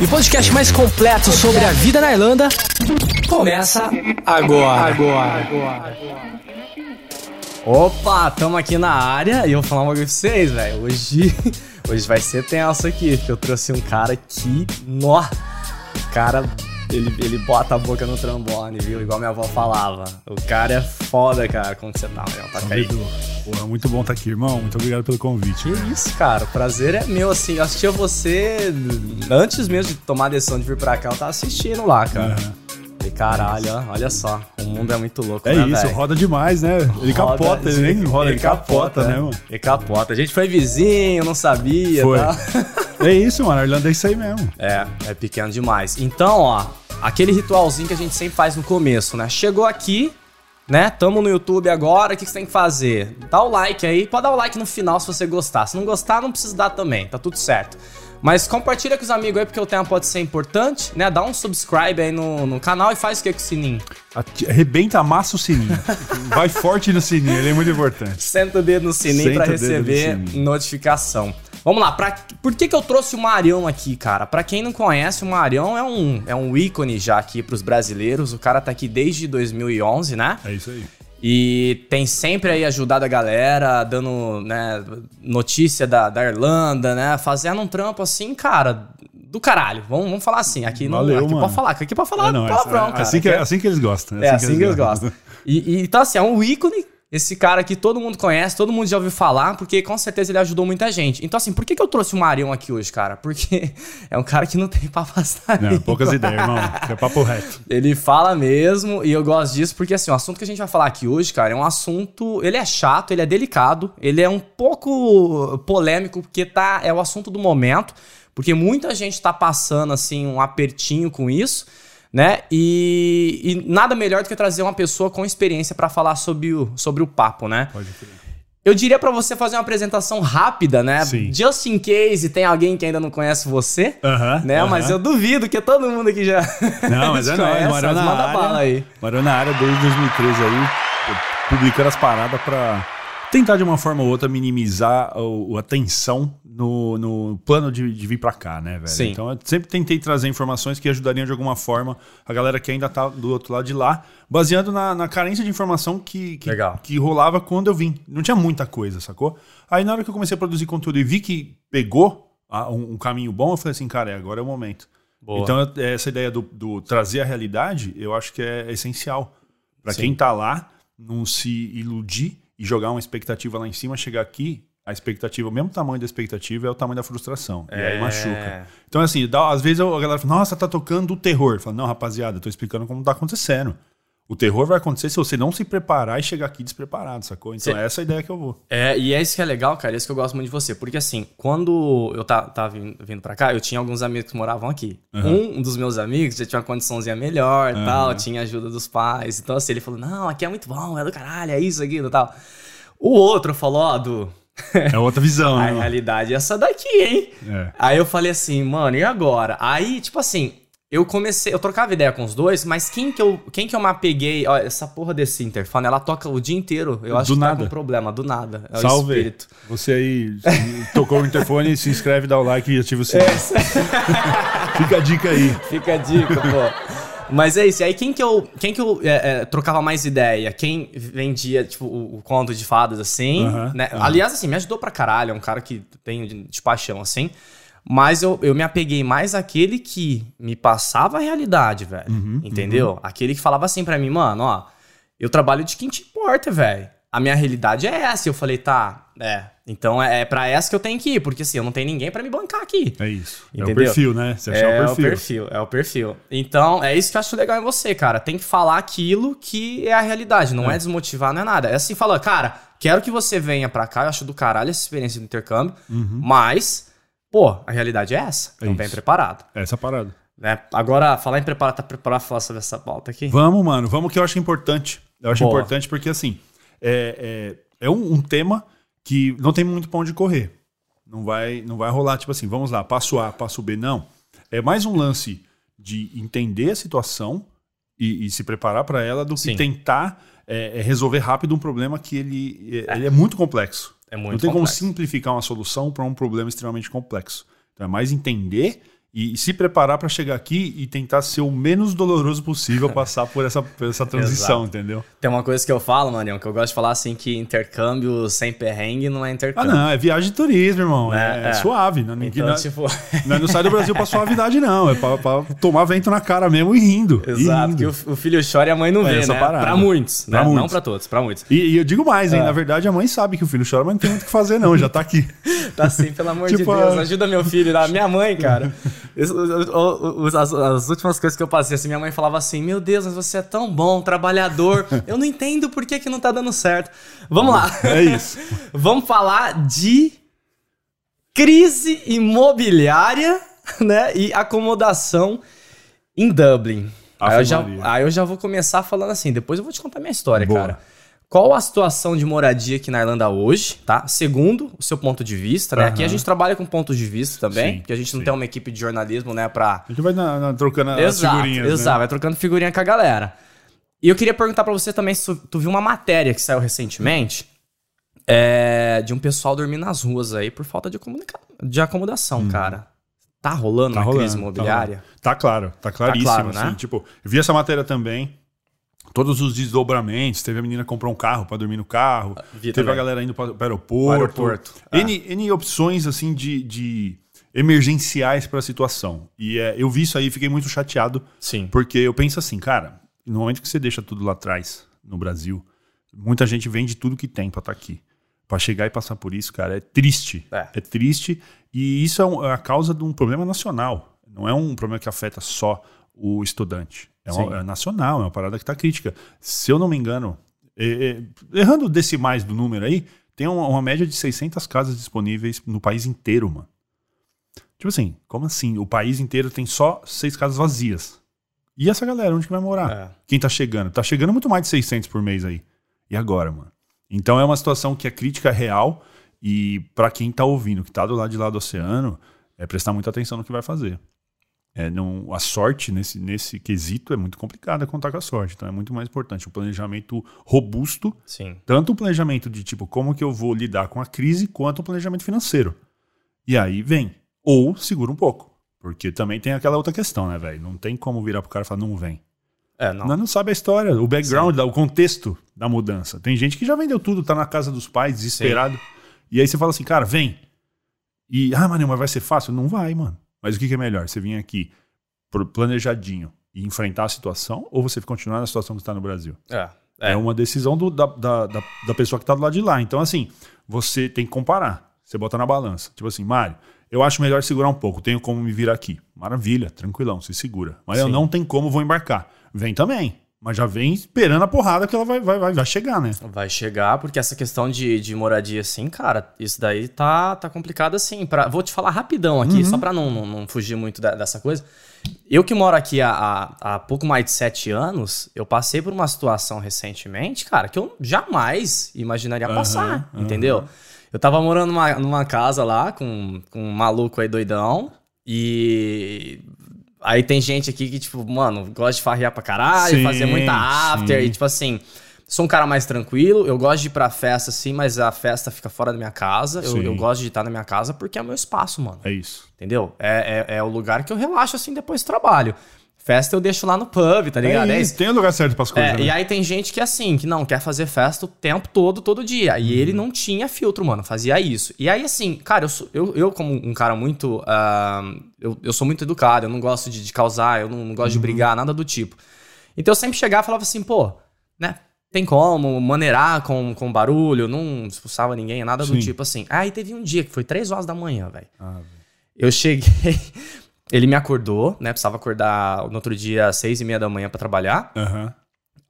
E o podcast mais completo sobre a vida na Irlanda começa agora. Agora. Opa, tamo aqui na área e eu vou falar uma coisa pra vocês, velho. Hoje, hoje vai ser tenso aqui, porque eu trouxe um cara que, nó, cara, ele, ele bota a boca no trombone, viu? Igual minha avó falava. O cara é foda, cara. Como que você tá, Marião? Tá? Edu. Porra, muito bom estar aqui, irmão. Muito obrigado pelo convite. Que isso, cara. O prazer é meu, assim. Eu assistia você antes mesmo de tomar a decisão de vir pra cá, eu tava assistindo lá, cara. Falei, caralho, olha só. O mundo é muito louco, É né, isso, velho? roda demais, né? Ele Roda, capota, ele nem roda, ele, capota, né, mano? Ele capota. A gente foi vizinho, não sabia, Foi. tá? É isso, mano. A Irlanda é isso aí mesmo. É, é pequeno demais. Então, ó, aquele ritualzinho que a gente sempre faz no começo, né? Chegou aqui, né? Tamo no YouTube agora, o que que você tem que fazer? Dá o like aí, pode dar o like no final se você gostar. Se não gostar, não precisa dar também, tá tudo certo. Mas compartilha com os amigos aí, porque o tema pode ser importante, né? Dá um subscribe aí no, no canal e faz o que com o sininho? Arrebenta, amassa o sininho. Vai forte no sininho, ele é muito importante. Senta o dedo no sininho no receber sininho. notificação. Vamos lá, pra, por que, que eu trouxe o Marião aqui, cara? Pra quem não conhece, o Marião é um, é um ícone já aqui pros brasileiros. O cara tá aqui desde 2011, né? É isso aí. E tem sempre aí ajudado a galera, dando né, notícia da, da Irlanda, né? Fazendo um trampo assim, cara, do caralho. Vamos, vamos falar assim. Aqui não Valeu, aqui mano. pode falar, aqui pode falar É, não, é- palavrão, é cara. assim, que, Aqui é assim que eles gostam. é assim que eles gostam. E, e, então, assim, é um ícone. Esse cara aqui todo mundo conhece, todo mundo já ouviu falar, porque com certeza ele ajudou muita gente. Então, assim, por que, que eu trouxe o Marião aqui hoje, cara? Porque é um cara que não tem papo Não, poucas ideias, irmão. É papo reto. Ele fala mesmo, e eu gosto disso porque, assim, o assunto que a gente vai falar aqui hoje, cara, é um assunto. Ele é chato, ele é delicado, ele é um pouco polêmico, porque tá, é o assunto do momento, porque muita gente tá passando, assim, um apertinho com isso, né? E, e nada melhor do que trazer uma pessoa com experiência pra falar sobre o, sobre o papo, né? Pode crer. Eu diria pra você fazer uma apresentação rápida, né? Sim. Just in case tem alguém que ainda não conhece você. Aham, Né? aham. Mas eu duvido que todo mundo aqui já. Não, mas é nóis. Morou na área. bala aí. Morou na área desde 2013 aí, publicando as paradas pra tentar de uma forma ou outra minimizar o, a tensão no, no plano de, de vir pra cá, né, velho? Sim. Então eu sempre tentei trazer informações que ajudariam de alguma forma a galera que ainda tá do outro lado de lá, baseando na, na carência de informação que, que, que rolava quando eu vim. Não tinha muita coisa, sacou? Aí na hora que eu comecei a produzir conteúdo e vi que pegou ah, um, um caminho bom, eu falei assim, cara, é, agora é o momento. Boa. Então, eu- essa ideia do, do trazer a realidade, eu acho que é essencial. Pra Sim. quem tá lá, não se iludir e jogar uma expectativa lá em cima, chegar aqui, a expectativa, o mesmo tamanho da expectativa é o tamanho da frustração. E aí É. machuca. Então, assim, dá- às vezes a galera fala, nossa, tá tocando o terror. Fala, não, rapaziada, eu tô explicando como tá acontecendo. O terror vai acontecer se você não se preparar e chegar aqui despreparado, sacou? Então, essa é a ideia que eu vou. É, e é isso que é legal, cara. É isso que eu gosto muito de você. Porque assim, quando eu ta- tava vindo, vindo pra cá, eu tinha alguns amigos que moravam aqui. Um dos meus amigos já tinha uma condiçãozinha melhor e tal, tinha ajuda dos pais. Então, assim, ele falou: não, aqui é muito bom, é do caralho, é isso, aquilo e tal. O outro falou, ó, Du, É outra visão, a né? mano? realidade é essa daqui, hein? É. Aí eu falei assim, mano, e agora? Aí, tipo assim, eu comecei, eu trocava ideia com os dois, mas quem que eu, quem que eu me apeguei, ó, essa porra desse interfone, ela toca o dia inteiro. Eu acho Do que tá nada. com problema, do nada. É o Salve. espírito. Você aí tocou o interfone, se inscreve, dá o like e ativa o sininho. Fica a dica aí. Fica a dica, pô. Mas é isso, e aí quem que eu, quem que eu é, é, trocava mais ideia? Quem vendia, tipo, o, o conto de fadas, assim, Aham, né? aham. Aliás, assim, me ajudou pra caralho, é um cara que tem de, de paixão, assim. Mas eu, eu me apeguei mais àquele que me passava a realidade, velho. Uhum, entendeu? Aquele que falava assim pra mim, mano, ó, eu trabalho de quem te importa, velho. A minha realidade é essa. Eu falei, tá, é. Então é, é pra essa que eu tenho que ir, porque assim, eu não tenho ninguém pra me bancar aqui. É isso. É o Entendeu? perfil, né? Você achar É o perfil. o perfil, é o perfil. Então, é isso que eu acho legal em você, cara. Tem que falar aquilo que é a realidade, não é, desmotivar, não é nada. É assim, falando, cara, quero que você venha pra cá, eu acho do caralho essa experiência do intercâmbio, mas, pô, a realidade é essa. É Então isso. preparado. É essa parada. Né? Agora, falar em preparar, tá preparado pra falar sobre essa pauta aqui? Vamos, mano, vamos que eu acho importante. Eu acho Boa. importante porque, assim, é, é, é um, um tema que não tem muito pra onde correr. Não vai, não vai rolar, tipo assim, vamos lá, passo A, passo B. Não. É mais um lance de entender a situação e, e se preparar pra ela do que Sim. tentar é, é, resolver rápido um problema que ele é, ele é muito complexo. É muito não tem complexo. como simplificar uma solução para um problema extremamente complexo. Então é mais entender e, se preparar para chegar aqui e tentar ser o menos doloroso possível passar por essa, por essa transição, entendeu? Tem uma coisa que eu falo, Manião, que eu gosto de falar assim, que intercâmbio sem perrengue não é Ah, intercâmbio. não, é viagem de turismo, irmão. É, É, é. suave. Não, ninguém, Então, não, tipo... nós não sai do Brasil pra suavidade, não. É pra, pra tomar vento na cara mesmo e rindo. e Exato, rindo. que o, o filho chora e a mãe não É vê, essa né? parada. Pra muitos, né? Pra muitos. Não pra todos, pra muitos. E, e eu digo mais, hein? É. Na verdade, a mãe sabe que o filho chora, mas não tem muito o que fazer, não. Já tá aqui. Tá assim, pelo amor de Tipo, Deus, a- ajuda meu filho, a minha mãe, cara. As, as últimas coisas que eu passei, assim, minha mãe falava assim: Meu Deus, mas você é tão bom, trabalhador. Eu não entendo por que, que não tá dando certo. Vamos lá. É isso. Vamos falar de crise imobiliária, né? E acomodação em Dublin. Aí eu, já, aí eu já vou começar falando assim, depois eu vou te contar minha história, Boa. cara. Qual a situação de moradia aqui na Irlanda hoje, tá? Segundo o seu ponto de vista, né? Aqui a gente trabalha com pontos de vista também, Sim, porque a gente não sim. tem uma equipe de jornalismo, né, pra A gente vai na- na- trocando as Exato, figurinhas. exato, Né? vai trocando figurinha com a galera. E eu queria perguntar pra você também se tu, viu uma matéria que saiu recentemente é, de um pessoal dormir nas ruas aí por falta de, de acomodação, cara. Tá rolando Tá uma rolando, crise tá imobiliária? rolando. Tá, claro, tá claríssimo. claro, né? assim, tipo, vi essa matéria também. Todos os desdobramentos. Teve a menina que comprou um carro pra dormir no carro. Vi teve a galera indo pra, pro aeroporto. Aeroporto, é. N, N opções, assim, de, de emergenciais pra situação. E é, eu vi isso aí e fiquei muito chateado. Sim. Porque eu penso assim, cara, no momento que você deixa tudo lá atrás, no Brasil, muita gente vende tudo que tem pra estar aqui. Pra chegar e passar por isso, cara, é triste. É. É, triste. E isso é, um- é a causa de um problema nacional. Não é um problema que afeta só o estudante. É, uma- é nacional, é uma parada que tá crítica. Se eu não me engano, é- é- errando decimais do número aí, tem uma, uma média de 600 casas disponíveis no país inteiro, mano. Tipo assim, como assim? O país inteiro tem só seis casas vazias. E essa galera, onde que vai morar? É. Quem tá chegando? Tá chegando muito mais de 600 por mês aí. E agora, mano? Então é uma situação que a crítica é real e pra quem tá ouvindo, que tá do lado de lá do oceano, é prestar muita atenção no que vai fazer. É, não, a sorte nesse, nesse quesito é muito complicada contar com a sorte. Então é muito mais importante um planejamento robusto, Sim. tanto um planejamento de tipo como que eu vou lidar com a crise, quanto um planejamento financeiro. E aí vem. Ou segura um pouco. Porque também tem aquela outra questão, né, velho? Não tem como virar pro cara e falar, não vem. É, não. Nós não sabe a história, o background, o contexto da mudança. Tem gente que já vendeu tudo, tá na casa dos pais, desesperado. E aí você fala assim, cara, vem. E, ah, mano, mas vai ser fácil? Não vai, mano. Mas o que, que é melhor? Você vir aqui planejadinho e enfrentar a situação ou você continuar na situação que está no Brasil? É. É, É. uma decisão do- da, da, da, da pessoa que tá do lado de lá. Então, assim, você tem que comparar. Você bota na balança. Tipo assim, Mário, eu acho melhor segurar um pouco. Tenho como me vir aqui. Maravilha, tranquilão, se segura. Mas eu não tenho como, vou embarcar. Vem também. Mas já vem esperando a porrada que ela vai, vai, vai, vai chegar, né? Vai chegar, porque essa questão de, de moradia, assim, cara, isso daí tá, tá complicado assim. Pra, vou te falar rapidão aqui, Uhum. só pra não, não, não fugir muito da- dessa coisa. Eu que moro aqui há, há, há pouco mais de sete anos, eu passei por uma situação recentemente, cara, que eu jamais imaginaria passar, aham. entendeu? Eu tava morando numa, numa casa lá com, com um maluco aí doidão e. Aí tem gente aqui que, tipo, mano, gosta de farrear pra caralho, Sim, fazer muita after, sim. e tipo assim, sou um cara mais tranquilo, eu gosto de ir pra festa, sim, mas a festa fica fora da minha casa. Eu, eu gosto de estar na minha casa porque é o meu espaço, mano. É isso. Entendeu? É, é, é o lugar que eu relaxo assim depois do trabalho. Festa eu deixo lá no pub, tá ligado? É É isso. Tem o lugar certo pras coisas. é, né? e aí tem gente que assim, que não quer fazer festa o tempo todo, todo dia. E ele não tinha filtro, mano, fazia isso. E aí, assim, cara, eu, sou- eu, eu como um cara muito. ah, eu, eu sou muito educado, eu não gosto de, de causar, eu não, não gosto de brigar, nada do tipo. Então eu sempre chegava e falava assim, pô, né? Tem como maneirar com, com barulho, não expulsava ninguém, nada do Sim. tipo assim. Aí teve um dia que foi três horas da manhã, velho. Ah, Eu cheguei, ele me acordou, né? Precisava acordar no outro dia às seis e meia da manhã pra trabalhar. Aham.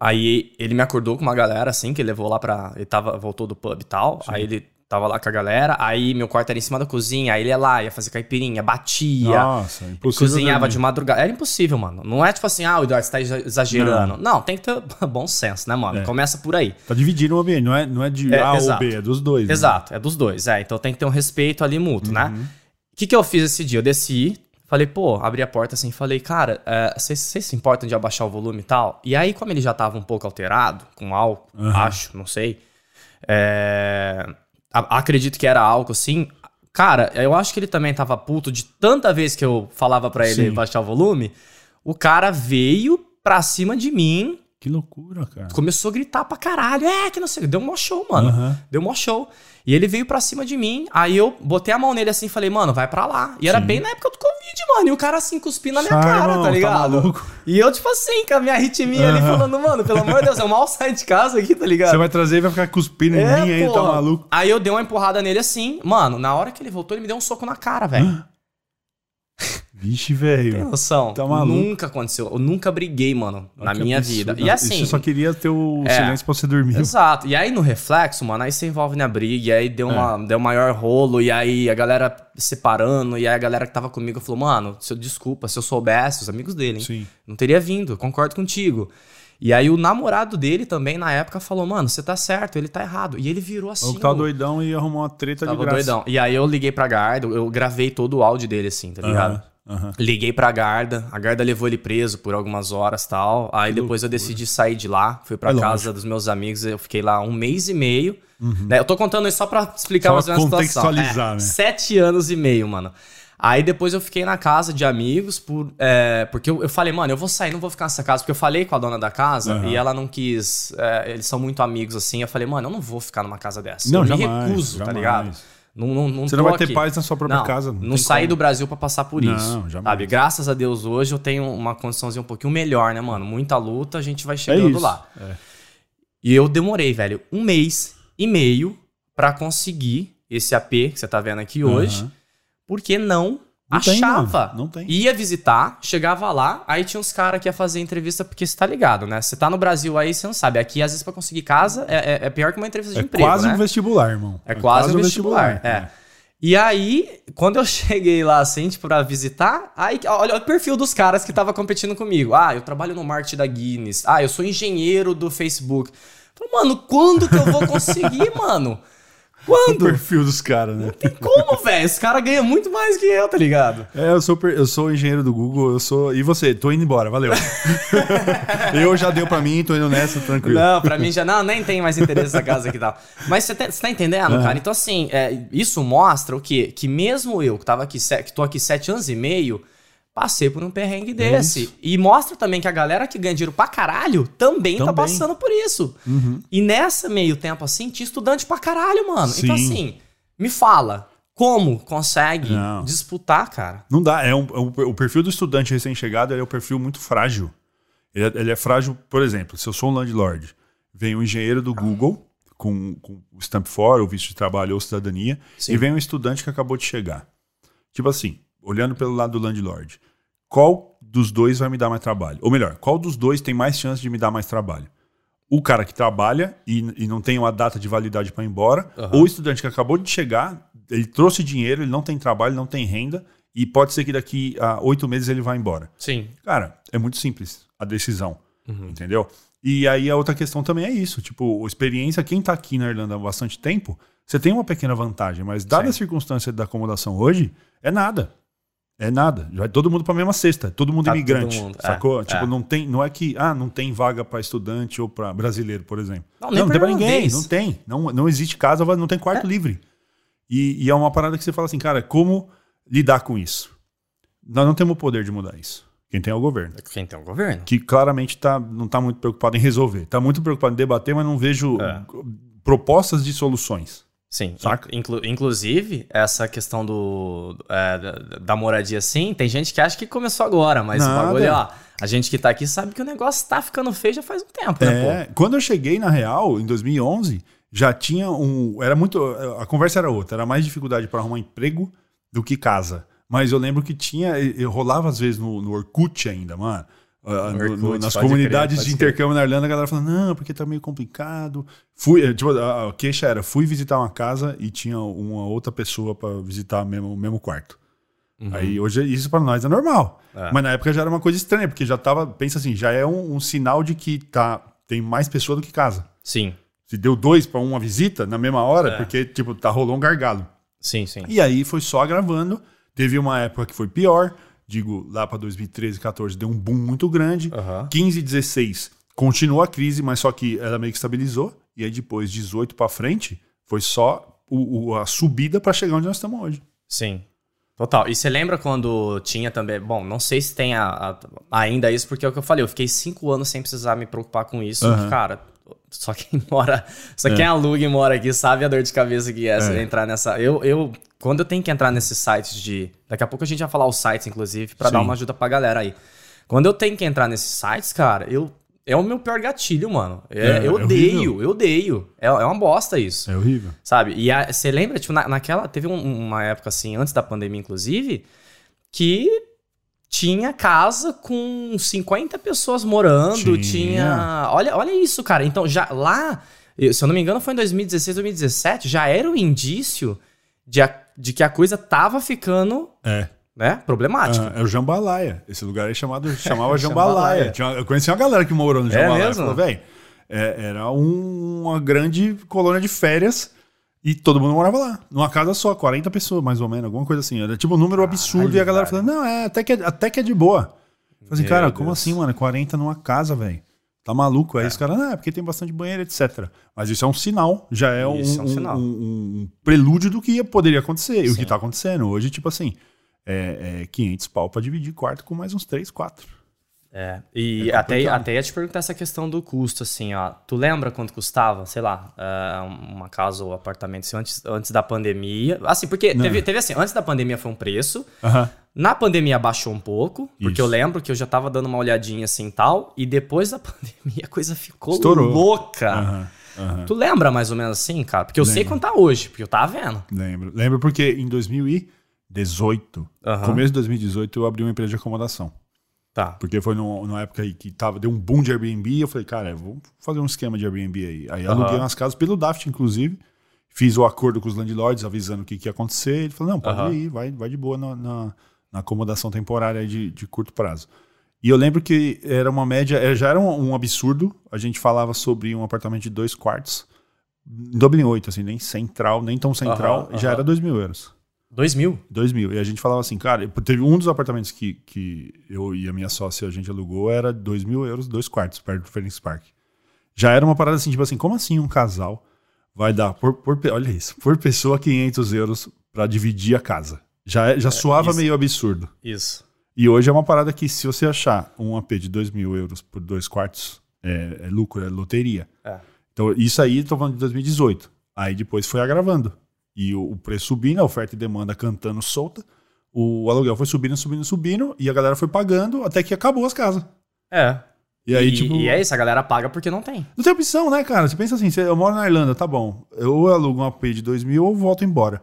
Aí ele me acordou com uma galera assim, que ele levou lá pra. Ele tava, voltou do pub e tal. Aí ele Tava lá com a galera, aí meu quarto era em cima da cozinha, aí ele ia lá, ia fazer caipirinha, batia, Nossa, impossível. cozinhava dormir. de madrugada. Era impossível, mano. Não é tipo assim, ah, o Eduardo, você tá exa- exagerando. Não, tem que ter bom senso, né, mano? É. Começa por aí. Tá dividindo o ambiente, não é, não é de É, A ou exato. B, é dos dois. né? Exato, é dos dois. É, então tem que ter um respeito ali mútuo, né? O que, que eu fiz esse dia? Eu desci, falei, pô, abri a porta assim, falei, cara, é, vocês vocês se importam de abaixar o volume e tal? E aí, como ele já tava um pouco alterado, com álcool, acho, não sei. é, a- acredito que era álcool, sim. Cara, eu acho que ele também tava puto de tanta vez que eu falava pra ele Sim. baixar o volume. O cara veio pra cima de mim, Que loucura, cara. começou a gritar pra caralho. É, que não sei. Deu um mó show, mano. Aham. Deu um mó show. E ele veio pra cima de mim. Aí eu botei a mão nele assim e falei, mano, vai pra lá. E era Sim. bem na época do Covid, mano. E o cara assim cuspindo na minha Sai, cara, tá tá ligado? maluco? e eu, tipo assim, com a minha arritmia ali Aham. falando, mano, pelo amor de Deus, eu mal saio de casa aqui, tá ligado? Você vai trazer e vai ficar cuspindo em mim aí, tá É, maluco? Aí eu dei uma empurrada nele assim. Mano, na hora que ele voltou, ele me deu um soco na cara, velho. Vixe, Tem velho. noção? Tá maluco. Nunca aconteceu. Eu nunca briguei, mano, na Que minha absurdo. vida. E assim. Você só queria ter o É. silêncio pra você dormir. Exato. E aí no reflexo, mano, aí você envolve na briga, e aí deu, uma, deu maior rolo, e aí a galera separando, e aí a galera que tava comigo falou, mano, se eu, desculpa, se eu soubesse, os amigos dele, hein? Sim. Não teria vindo, concordo contigo. E aí o namorado dele também, na época, falou, mano, você tá certo, ele tá errado. E ele virou assim. O que tava ó, doidão e arrumou uma treta tava de graça. doidão. E aí eu liguei pra Garda, eu gravei todo o áudio dele, assim, tá ligado? Aham, aham. Liguei pra Garda, a Garda levou ele preso por algumas horas tal. Aí depois eu decidi sair de lá, fui pra É casa lógico. dos meus amigos, eu fiquei lá um mês e meio. Né, Eu tô contando isso só pra explicar Só mais ou menos a situação. contextualizar, É, né? Sete anos e meio, mano. Aí depois eu fiquei na casa de amigos, por, é, porque eu, eu falei, mano, eu vou sair, não vou ficar nessa casa. Porque eu falei com a dona da casa Aham. e ela não quis. é, eles são muito amigos assim. Eu falei, mano, eu não vou ficar numa casa dessa. Não, eu jamais, me recuso, tá jamais. ligado? Não, não, não Você não vai ter aqui. paz na sua própria Não, casa. Não, Não, saí como. do Brasil pra passar por Não, isso. jamais. Sabe? Graças a Deus hoje eu tenho uma condiçãozinha um pouquinho melhor, né, mano? Muita luta, a gente vai É chegando isso. lá. É. E eu demorei, velho, um mês e meio pra conseguir esse AP que você tá vendo aqui hoje, Aham. porque não, Não tem, achava. mano. Não tem. Ia visitar, chegava lá, aí tinha uns caras que ia fazer entrevista, porque você tá ligado, né? Você tá no Brasil aí, você não sabe. Aqui, às vezes, pra conseguir casa, é, é- é pior que uma entrevista de É emprego, quase né? um vestibular, irmão. É quase um vestibular. É. E aí, quando eu cheguei lá, assim, tipo, pra visitar, aí, olha o perfil dos caras que tava competindo comigo. Ah, eu trabalho no marketing da Guinness. Ah, eu sou engenheiro do Facebook. Falei, mano, quando que eu vou conseguir, mano? O Quando? perfil dos caras, né? Tem como, velho? Esse cara ganha muito mais que eu, tá ligado? É, eu sou, eu sou engenheiro do Google, eu sou. E você? Tô indo embora, valeu. eu já deu pra mim, tô indo nessa, tranquilo. Não, pra mim já não, nem tem mais interesse nessa casa aqui e tal. Mas você tá, você tá entendendo, cara? Então, assim, é, isso mostra o quê? Que mesmo eu, que tava aqui, que tô aqui sete anos e meio, passei por um perrengue desse. isso. E mostra também que a galera que ganha dinheiro pra caralho também, tá Também. passando por isso. E nessa meio tempo, assim, tinha estudante pra caralho, mano. Então, Sim. assim, me fala, como consegue Não. disputar, cara? Não dá. É um, é um- o perfil do estudante recém-chegado é um perfil muito frágil. Ele é, ele é frágil, por exemplo, se eu sou um landlord, vem um engenheiro do Google com, com o Stamp for, ou visto de trabalho ou cidadania, Sim. e vem um estudante que acabou de chegar. Tipo assim, olhando pelo lado do landlord, qual dos dois vai me dar mais trabalho? Ou melhor, qual dos dois tem mais chance de me dar mais trabalho? O cara que trabalha e, e não tem uma data de validade para ir embora, ou o estudante que acabou de chegar, ele trouxe dinheiro, ele não tem trabalho, não tem renda, e pode ser que daqui a oito meses ele vá embora. Sim. Cara, é muito simples a decisão, Uhum. entendeu? E aí a outra questão também é isso, tipo, experiência, quem tá aqui na Irlanda há bastante tempo, você tem uma pequena vantagem, mas dada Sim. a circunstância da acomodação hoje, é nada. É nada. Vai todo mundo pra mesma cesta, todo mundo Tá imigrante, todo mundo, é, sacou? é. Tipo, não tem, não é que, ah, não tem vaga pra estudante ou pra brasileiro, por exemplo. Não, Não, não, tem pra ninguém, não tem. Não, não existe casa, não tem quarto livre. E, e é uma parada que você fala assim, cara, como lidar com isso? Nós não temos o poder de mudar isso. Quem tem é o governo. Quem tem um governo? Que claramente tá, não está muito preocupado em resolver. Está muito preocupado em debater, mas não vejo É. propostas de soluções. Sim, Saca? inclu- inclusive, essa questão do, é, da, moradia, sim, tem gente que acha que começou agora, mas o Nada. bagulho, ó, a gente que tá aqui sabe que o negócio tá ficando feio já faz um tempo, né, É, quando eu cheguei na Real, em 2011, já tinha um. Era muito. A conversa era outra. Era mais dificuldade para arrumar emprego do que casa. Mas eu lembro que tinha. Eu rolava às vezes no, no Orkut ainda, mano. Ah, no- Orkut, no- nas comunidades crer, de pode crer. intercâmbio na Irlanda, a galera falando, não, porque tá meio complicado. Fui, eh, tipo, a, queixa era, fui visitar uma casa e tinha uma outra pessoa pra visitar o mesmo, mesmo quarto. Aí hoje isso pra nós é normal. Uhum. É. Mas na época já era uma coisa estranha, porque já tava, pensa assim, já é um, um sinal de que tá, tem mais pessoa do que casa. Sim, Se deu dois pra uma visita na mesma hora, É. porque, tipo, tá rolou um gargalo. sim, sim. E aí foi só agravando. Teve uma época que foi pior. Digo, lá pra 2013, 14 deu um boom muito grande. Aham. 15, 16 continuou a crise, mas só que ela meio que estabilizou. E aí depois, 18 pra frente, foi só o- o- a subida pra chegar onde nós estamos hoje. Sim. Total. E você lembra quando tinha também. Bom, não sei se tem a- a- ainda isso, porque é o que eu falei. Eu fiquei cinco anos sem precisar me preocupar com isso. Aham. Cara, só quem mora. Só quem aluga e mora aqui sabe a dor de cabeça que é, É. entrar nessa. Eu, eu. Quando eu tenho que entrar nesses sites de. Daqui a pouco a gente vai falar os sites, inclusive, pra Sim. dar uma ajuda pra galera aí. Quando eu tenho que entrar nesses sites, cara, eu. É o meu pior gatilho, mano. É- É, eu é odeio, eu odeio. É, é uma bosta isso. É horrível. Sabe? E você lembra, tipo, na- naquela. Teve um- uma época assim, antes da pandemia, inclusive, que tinha casa com 50 pessoas morando, Tinha. tinha. Olha, olha isso, cara. Então, já lá, se eu não me engano, foi em 2016, 2017, já era um indício de, a- de que a coisa tava ficando, É. né, problemática. Ah, é o Jambalaya. Esse lugar aí chamado, chamava Jambalaya. Jambalaya. Uma- eu conheci uma galera que morou no É Jambalaya. mesmo? Falou, velho, é- era um- uma grande colônia de férias e todo mundo morava lá. Numa casa só, 40 pessoas, mais ou menos, alguma coisa assim. Era tipo um número absurdo e a galera falando, não, é, até, que é, até que é de boa. Eu Falei assim, cara, como Deus. assim, mano? 40 numa casa, velho. Tá maluco? Aí os caras, não, é porque tem bastante banheiro, etc. Mas isso é um sinal, já é um, é um sinal. um- um prelúdio do que poderia acontecer e o que tá acontecendo. Hoje, tipo assim, é, é 500 pau pra dividir quarto com mais uns 3, 4. É, e É até, até ia te perguntar essa questão do custo, assim, ó. Tu lembra quanto custava, sei lá, é, uma casa ou apartamento assim, antes, antes da pandemia? Assim, porque teve, teve assim, antes da pandemia foi um preço, Aham. Na pandemia baixou um pouco, porque Isso. eu lembro que eu já tava dando uma olhadinha assim e tal, e depois da pandemia a coisa ficou Estourou. louca. Aham. Aham. Tu lembra mais ou menos assim, cara? Porque eu sei Lembro. quanto tá hoje, porque eu tava vendo. Lembro. Lembro porque em 2018, Aham. começo de 2018, eu abri uma empresa de acomodação. Tá. Porque foi num- numa época aí que tava, deu um boom de Airbnb. Eu falei, cara, vou fazer um esquema de Airbnb aí. Aí aluguei umas casas pelo Daft, inclusive. Fiz o acordo com os landlords, avisando o que, que ia acontecer. Ele falou, não, pode Aham. ir, vai, vai de boa na, na- na acomodação temporária de, de curto prazo. E eu lembro que era uma média, é, já era um, um absurdo. A gente falava sobre um apartamento de dois quartos, em Dublin 8, assim, nem central, nem tão central, já era 2 mil euros. Dois mil? 2 mil. E a gente falava assim, cara, teve um dos apartamentos que, que eu e a minha sócia a gente alugou, era 2 mil euros, dois quartos, perto do Phoenix Park. Já era uma parada assim, tipo assim, como assim um casal vai dar, por, por olha isso, por pessoa 500 euros pra dividir a casa? Já, é- já soava isso. meio absurdo. Isso. E hoje é uma parada que se você achar um AP de 2 mil euros por dois quartos, é, é lucro, é loteria. É. Então, isso aí, tô falando de 2018. Aí depois foi agravando. E o, o preço subindo, a oferta e demanda cantando solta. O aluguel foi subindo, subindo, subindo. E a galera foi pagando até que acabou as casas. É. E aí, e, tipo. e é isso, a galera paga porque não tem. Não tem opção, né, cara? Você pensa assim, você- eu moro na Irlanda, tá bom. Eu alugo um AP de 2 mil ou volto embora.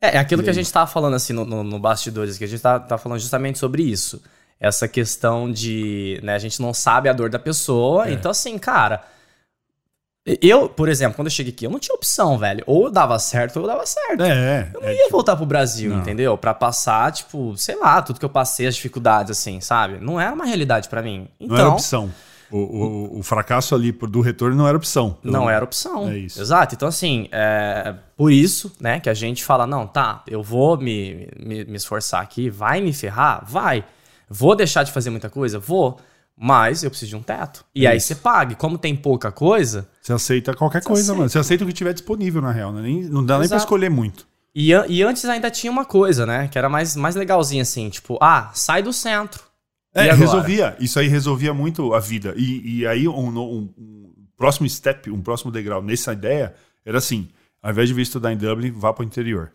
É, é aquilo que a gente tava falando assim no, no, no bastidores, que a gente tá, tá falando justamente sobre isso. Essa questão de, né, a gente não sabe a dor da pessoa. É. Então, assim, cara. Eu, por exemplo, quando eu cheguei aqui, eu não tinha opção, velho. Ou eu dava certo ou eu dava certo. É, Eu não é, ia voltar pro Brasil, Não. entendeu? Pra passar, tipo, sei lá, tudo que eu passei, as dificuldades, assim, sabe? Não era uma realidade pra mim. não era Então, opção. O, o, o fracasso ali do retorno não era opção. Não era opção. É isso. Exato. Então, assim, é por isso, né, que a gente fala, não, tá, eu vou me, me, me esforçar aqui, vai me ferrar? Vai. Vou deixar de fazer muita coisa? Vou. Mas eu preciso de um teto. E É aí isso. você paga. E como tem pouca coisa, Você aceita qualquer coisa, aceita. mano. Você aceita o que tiver disponível, na real. Né? Nem, não dá nem pra Exato. escolher muito. E, e antes ainda tinha uma coisa, né? Que era mais, mais legalzinha, assim, tipo, ah, sai do centro. E É, resolvia. Isso aí resolvia muito a vida. E, e aí, um, um- um próximo step, um próximo degrau nessa ideia era assim: ao invés de vir estudar em Dublin, vá para o interior.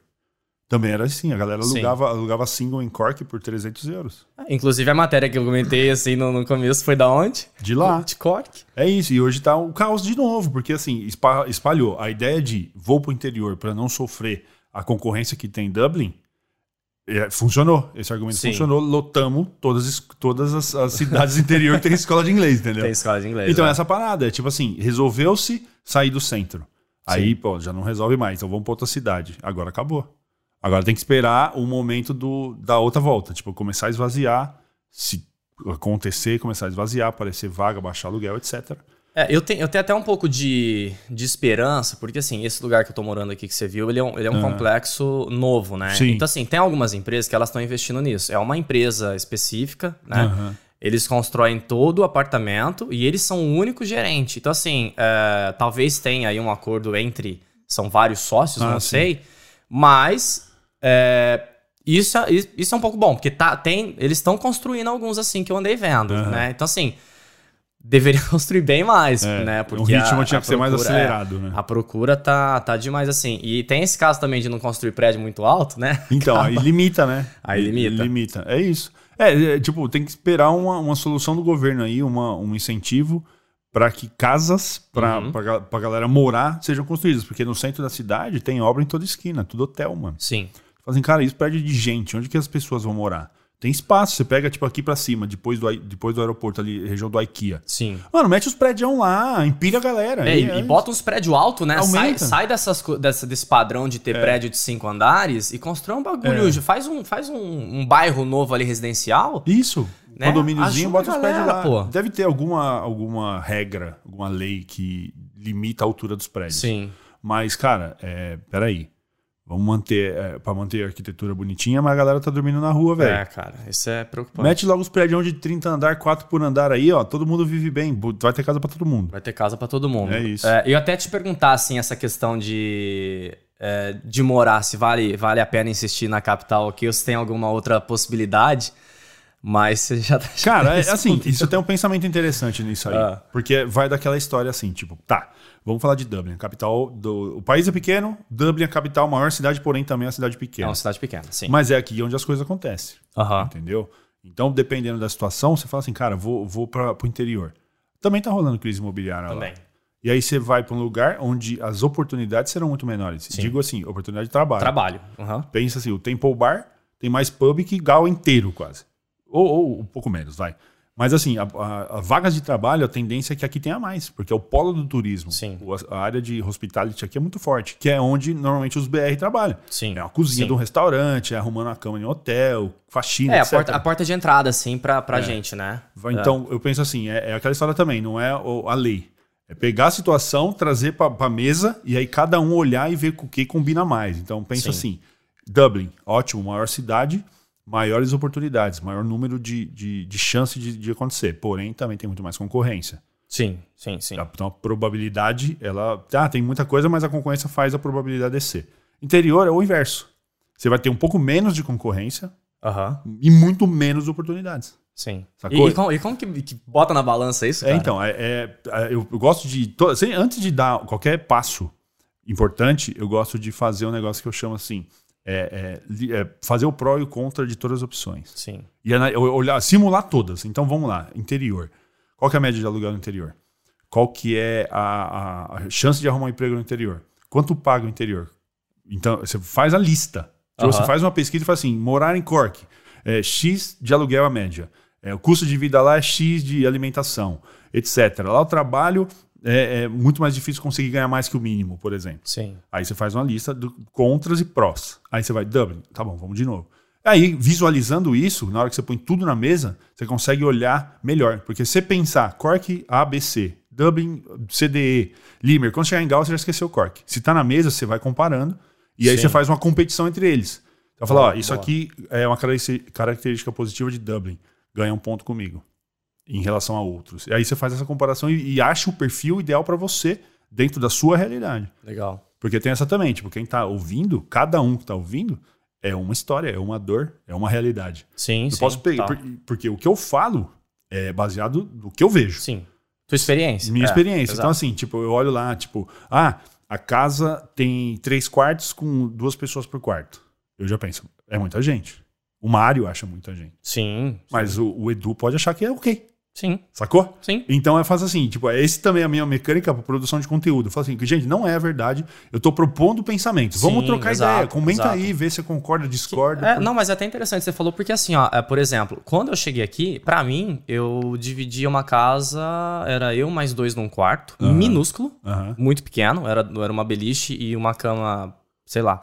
Também era assim, a galera Sim. alugava, alugava single em Cork por 300 euros. Inclusive a matéria que eu comentei, assim, no, no começo foi da onde? De lá. De Cork. É isso, e hoje tá o caos de novo, porque assim, espa- espalhou. A ideia de vou pro interior para não sofrer a concorrência que tem em Dublin funcionou. Esse argumento Sim. funcionou. Lotamos todas, as- todas as, as cidades interior que tem escola de inglês, entendeu? Tem escola de inglês. Então, né? essa parada é tipo assim: resolveu-se sair do centro. Aí, pô, já não resolve mais. Então vamos pra outra cidade. Agora acabou. Agora tem que esperar o momento do, da outra volta. Tipo, começar a esvaziar. Se acontecer, começar a esvaziar, aparecer vaga, baixar aluguel, etc. É, eu tenho, eu tenho até um pouco de, de esperança, porque assim, esse lugar que eu tô morando aqui que você viu, ele é um, ele é um complexo novo, né? Sim. Então, assim, tem algumas empresas que elas estão investindo nisso. É uma empresa específica, né? Aham. Eles constroem todo o apartamento e eles são o único gerente. Então, assim, é, talvez tenha aí um acordo entre. São vários sócios, Ah, não sim. sei. Mas. é, isso, é- isso é um pouco bom, porque tá, tem, eles estão construindo alguns assim que eu andei vendo, Aham. né? Então, assim, deveria construir bem mais, É, né? o ritmo tinha que ser mais procura- acelerado, é, né? A procura tá, tá demais assim. E tem esse caso também de não construir prédio muito alto, né? Então, aí limita, né? Aí limita. Limita. É isso. É, é, tipo, tem que esperar uma, uma solução do governo aí, uma, um incentivo para que casas para Uhum. pra, pra galera morar sejam construídas. Porque no centro da cidade tem obra em toda esquina, tudo hotel, mano. Sim. Fazem, cara, isso perde de gente. Onde que as pessoas vão morar? Tem espaço. Você pega, tipo, aqui pra cima, depois do, depois do aeroporto ali, região do IKEA. Sim. Mano, mete os prédios lá, empilha a galera. É, e, é e bota uns prédios altos, né? Sai, Aumenta. sai dessas, dessa, desse padrão de ter prédio de cinco andares e constrói um bagulho. Faz, um, faz um, um bairro novo ali residencial. Isso. Né? Condomíniozinho, bota os prédios lá. pô. Deve ter alguma, alguma regra, alguma lei que limita a altura dos prédios. Sim. Mas, cara, é, peraí. Vamos manter, é, pra manter a arquitetura bonitinha, mas a galera tá dormindo na rua, velho. É, cara, isso é preocupante. Mete logo os prédios de 30 andar, 4 por andar aí, ó. Todo mundo vive bem. Vai ter casa pra todo mundo. Vai ter casa pra todo mundo. É isso. eu até te perguntar, assim, essa questão de, é, de morar, se vale, vale a pena insistir na capital aqui ou se tem alguma outra possibilidade. Mas você já tá. Cara, é, assim, isso tem um pensamento interessante nisso aí. Ah. Porque vai daquela história assim, tipo, tá, vamos falar de Dublin, capital do. O país é pequeno, Dublin é a capital, maior cidade, porém também é uma cidade É pequena. uma cidade pequena, sim. Mas é aqui onde as coisas acontecem. Aham. Entendeu? Então, dependendo da situação, você fala assim, cara, vou, vou para o interior. Também tá rolando crise imobiliária Também. lá. E aí você vai para um lugar onde as oportunidades serão muito menores. Digo assim, oportunidade de trabalho. Trabalho. Aham. Pensa assim, o Temple Bar tem mais pub que Gal inteiro quase. Ou, ou um pouco menos, vai. Mas assim, a, a- a vagas de trabalho, a tendência é que aqui tenha mais, porque é o polo do turismo. Sim. A área de hospitality aqui é muito forte, que é onde normalmente os BR trabalham. Sim. É uma cozinha Sim. de um restaurante, é arrumando uma cama em um hotel, faxina, É, a etc. porta, a porta de entrada, assim, pra, pra gente, né? Vai- Então, eu penso assim, é, é aquela história também, não é a lei. É pegar a situação, trazer pra, pra mesa e aí cada um olhar e ver com o que combina mais. Então, pensa Sim. assim, Dublin, ótimo, maior cidade, maiores oportunidades, maior número de, de, de chance de, de acontecer. Porém, também tem muito mais concorrência. Sim, sim, sim. Então, a probabilidade, ela... Ah, tem muita coisa, mas a concorrência faz a probabilidade descer. Interior é o inverso. Você vai ter um pouco menos de concorrência Aham. e muito menos oportunidades. Sim. E, Sacou? e como, e como que, que bota na balança isso, É, cara? então, é, é- é- eu, eu gosto de. to- sem- antes de dar qualquer passo importante, eu gosto de fazer um negócio que eu chamo assim: é, é, é fazer o pró e o contra de todas as opções. Sim. E eu olhar, simular todas. Então vamos lá: interior. Qual que é a média de aluguel no interior? Qual que é a, a- chance de arrumar um emprego no interior? Quanto paga o interior? Então, você faz a lista. Então, Aham. Você faz uma pesquisa e fala assim: morar em Cork, é, X de aluguel a média. É, o custo de vida lá é X de alimentação, etc. Lá o trabalho é, é muito mais difícil conseguir ganhar mais que o mínimo, por exemplo. Sim. Aí você faz uma lista de contras e prós. Aí você vai, Dublin, tá bom, vamos de novo. Aí, visualizando isso, na hora que você põe tudo na mesa, você consegue olhar melhor. Porque se você pensar Cork ABC, Dublin CDE, Limer, quando chegar em Gal, você já esqueceu o Cork. Se tá na mesa, você vai comparando e aí Sim. você faz uma competição entre eles. Então fala, ó, isso boa. aqui é uma característica- característica positiva de Dublin. Ganha um ponto comigo em relação a outros. E aí você faz essa comparação e, e acha o perfil ideal para você dentro da sua realidade. Legal. Porque tem essa também, tipo, quem tá ouvindo, cada um que tá ouvindo, é uma história, é uma dor, é uma realidade. Sim, Eu sim. posso pegar, tá. por- porque o que eu falo é baseado no que eu vejo. Sim. Tua experiência. Minha É, experiência. Então, assim, tipo, eu olho lá, tipo, ah, a casa tem três quartos com duas pessoas por quarto. Eu já penso, é muita gente. O Mário acha muita gente. Sim. Mas o, o Edu pode achar que é ok. Sim, Sacou? sim. Então eu faço assim, tipo, esse também é a minha mecânica para produção de conteúdo. Eu falo assim, que, gente, não é verdade. Eu tô propondo pensamentos. Vamos Sim, trocar exato, ideia. Comenta exato. aí, vê se concorda, discorda. É, não, mas é até interessante você falou, porque assim, ó, é, por exemplo, quando eu cheguei aqui, pra mim, eu dividia uma casa, era eu mais dois num quarto, minúsculo, Aham. muito pequeno, era, era uma beliche e uma cama, sei lá,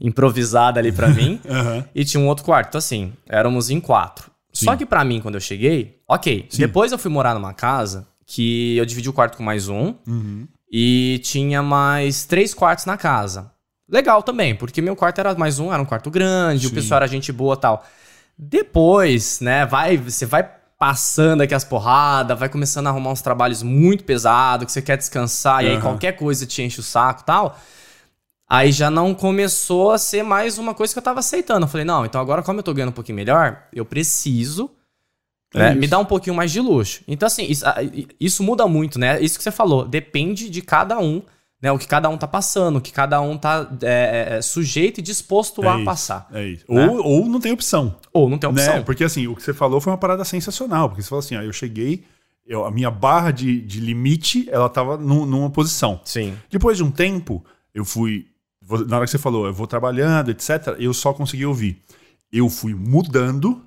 improvisada ali pra mim, Aham. e tinha um outro quarto, então assim, éramos em quatro. Só Sim. que pra mim, quando eu cheguei, ok, depois eu fui morar numa casa que eu dividi o quarto com mais um, Uhum. e tinha mais três quartos na casa. Legal também, porque meu quarto era mais um, era um quarto grande, o Sim. pessoal era gente boa e tal. Depois, né, vai, você vai passando aqui as porradas, vai começando a arrumar uns trabalhos muito pesados, que você quer descansar, e aí qualquer coisa te enche o saco e tal. Aí já não começou a ser mais uma coisa que eu tava aceitando. Eu falei, não, então agora como eu tô ganhando um pouquinho melhor, eu preciso né, isso. me dar um pouquinho mais de luxo. Então, assim, isso, isso muda muito, né? Isso que você falou, depende de cada um, né? O que cada um tá passando, o que cada um tá é, é, é, sujeito e disposto É a isso, passar. É isso. né? Ou, ou não tem opção. Ou não tem opção. Né? Porque assim, o que você falou foi uma parada sensacional. Porque você falou assim, ó, eu cheguei, eu- a minha barra de, de limite, ela tava num- numa posição. Sim. Depois de um tempo, eu fui. Na hora que você falou, eu vou trabalhando, etc., eu só consegui ouvir. Eu fui mudando,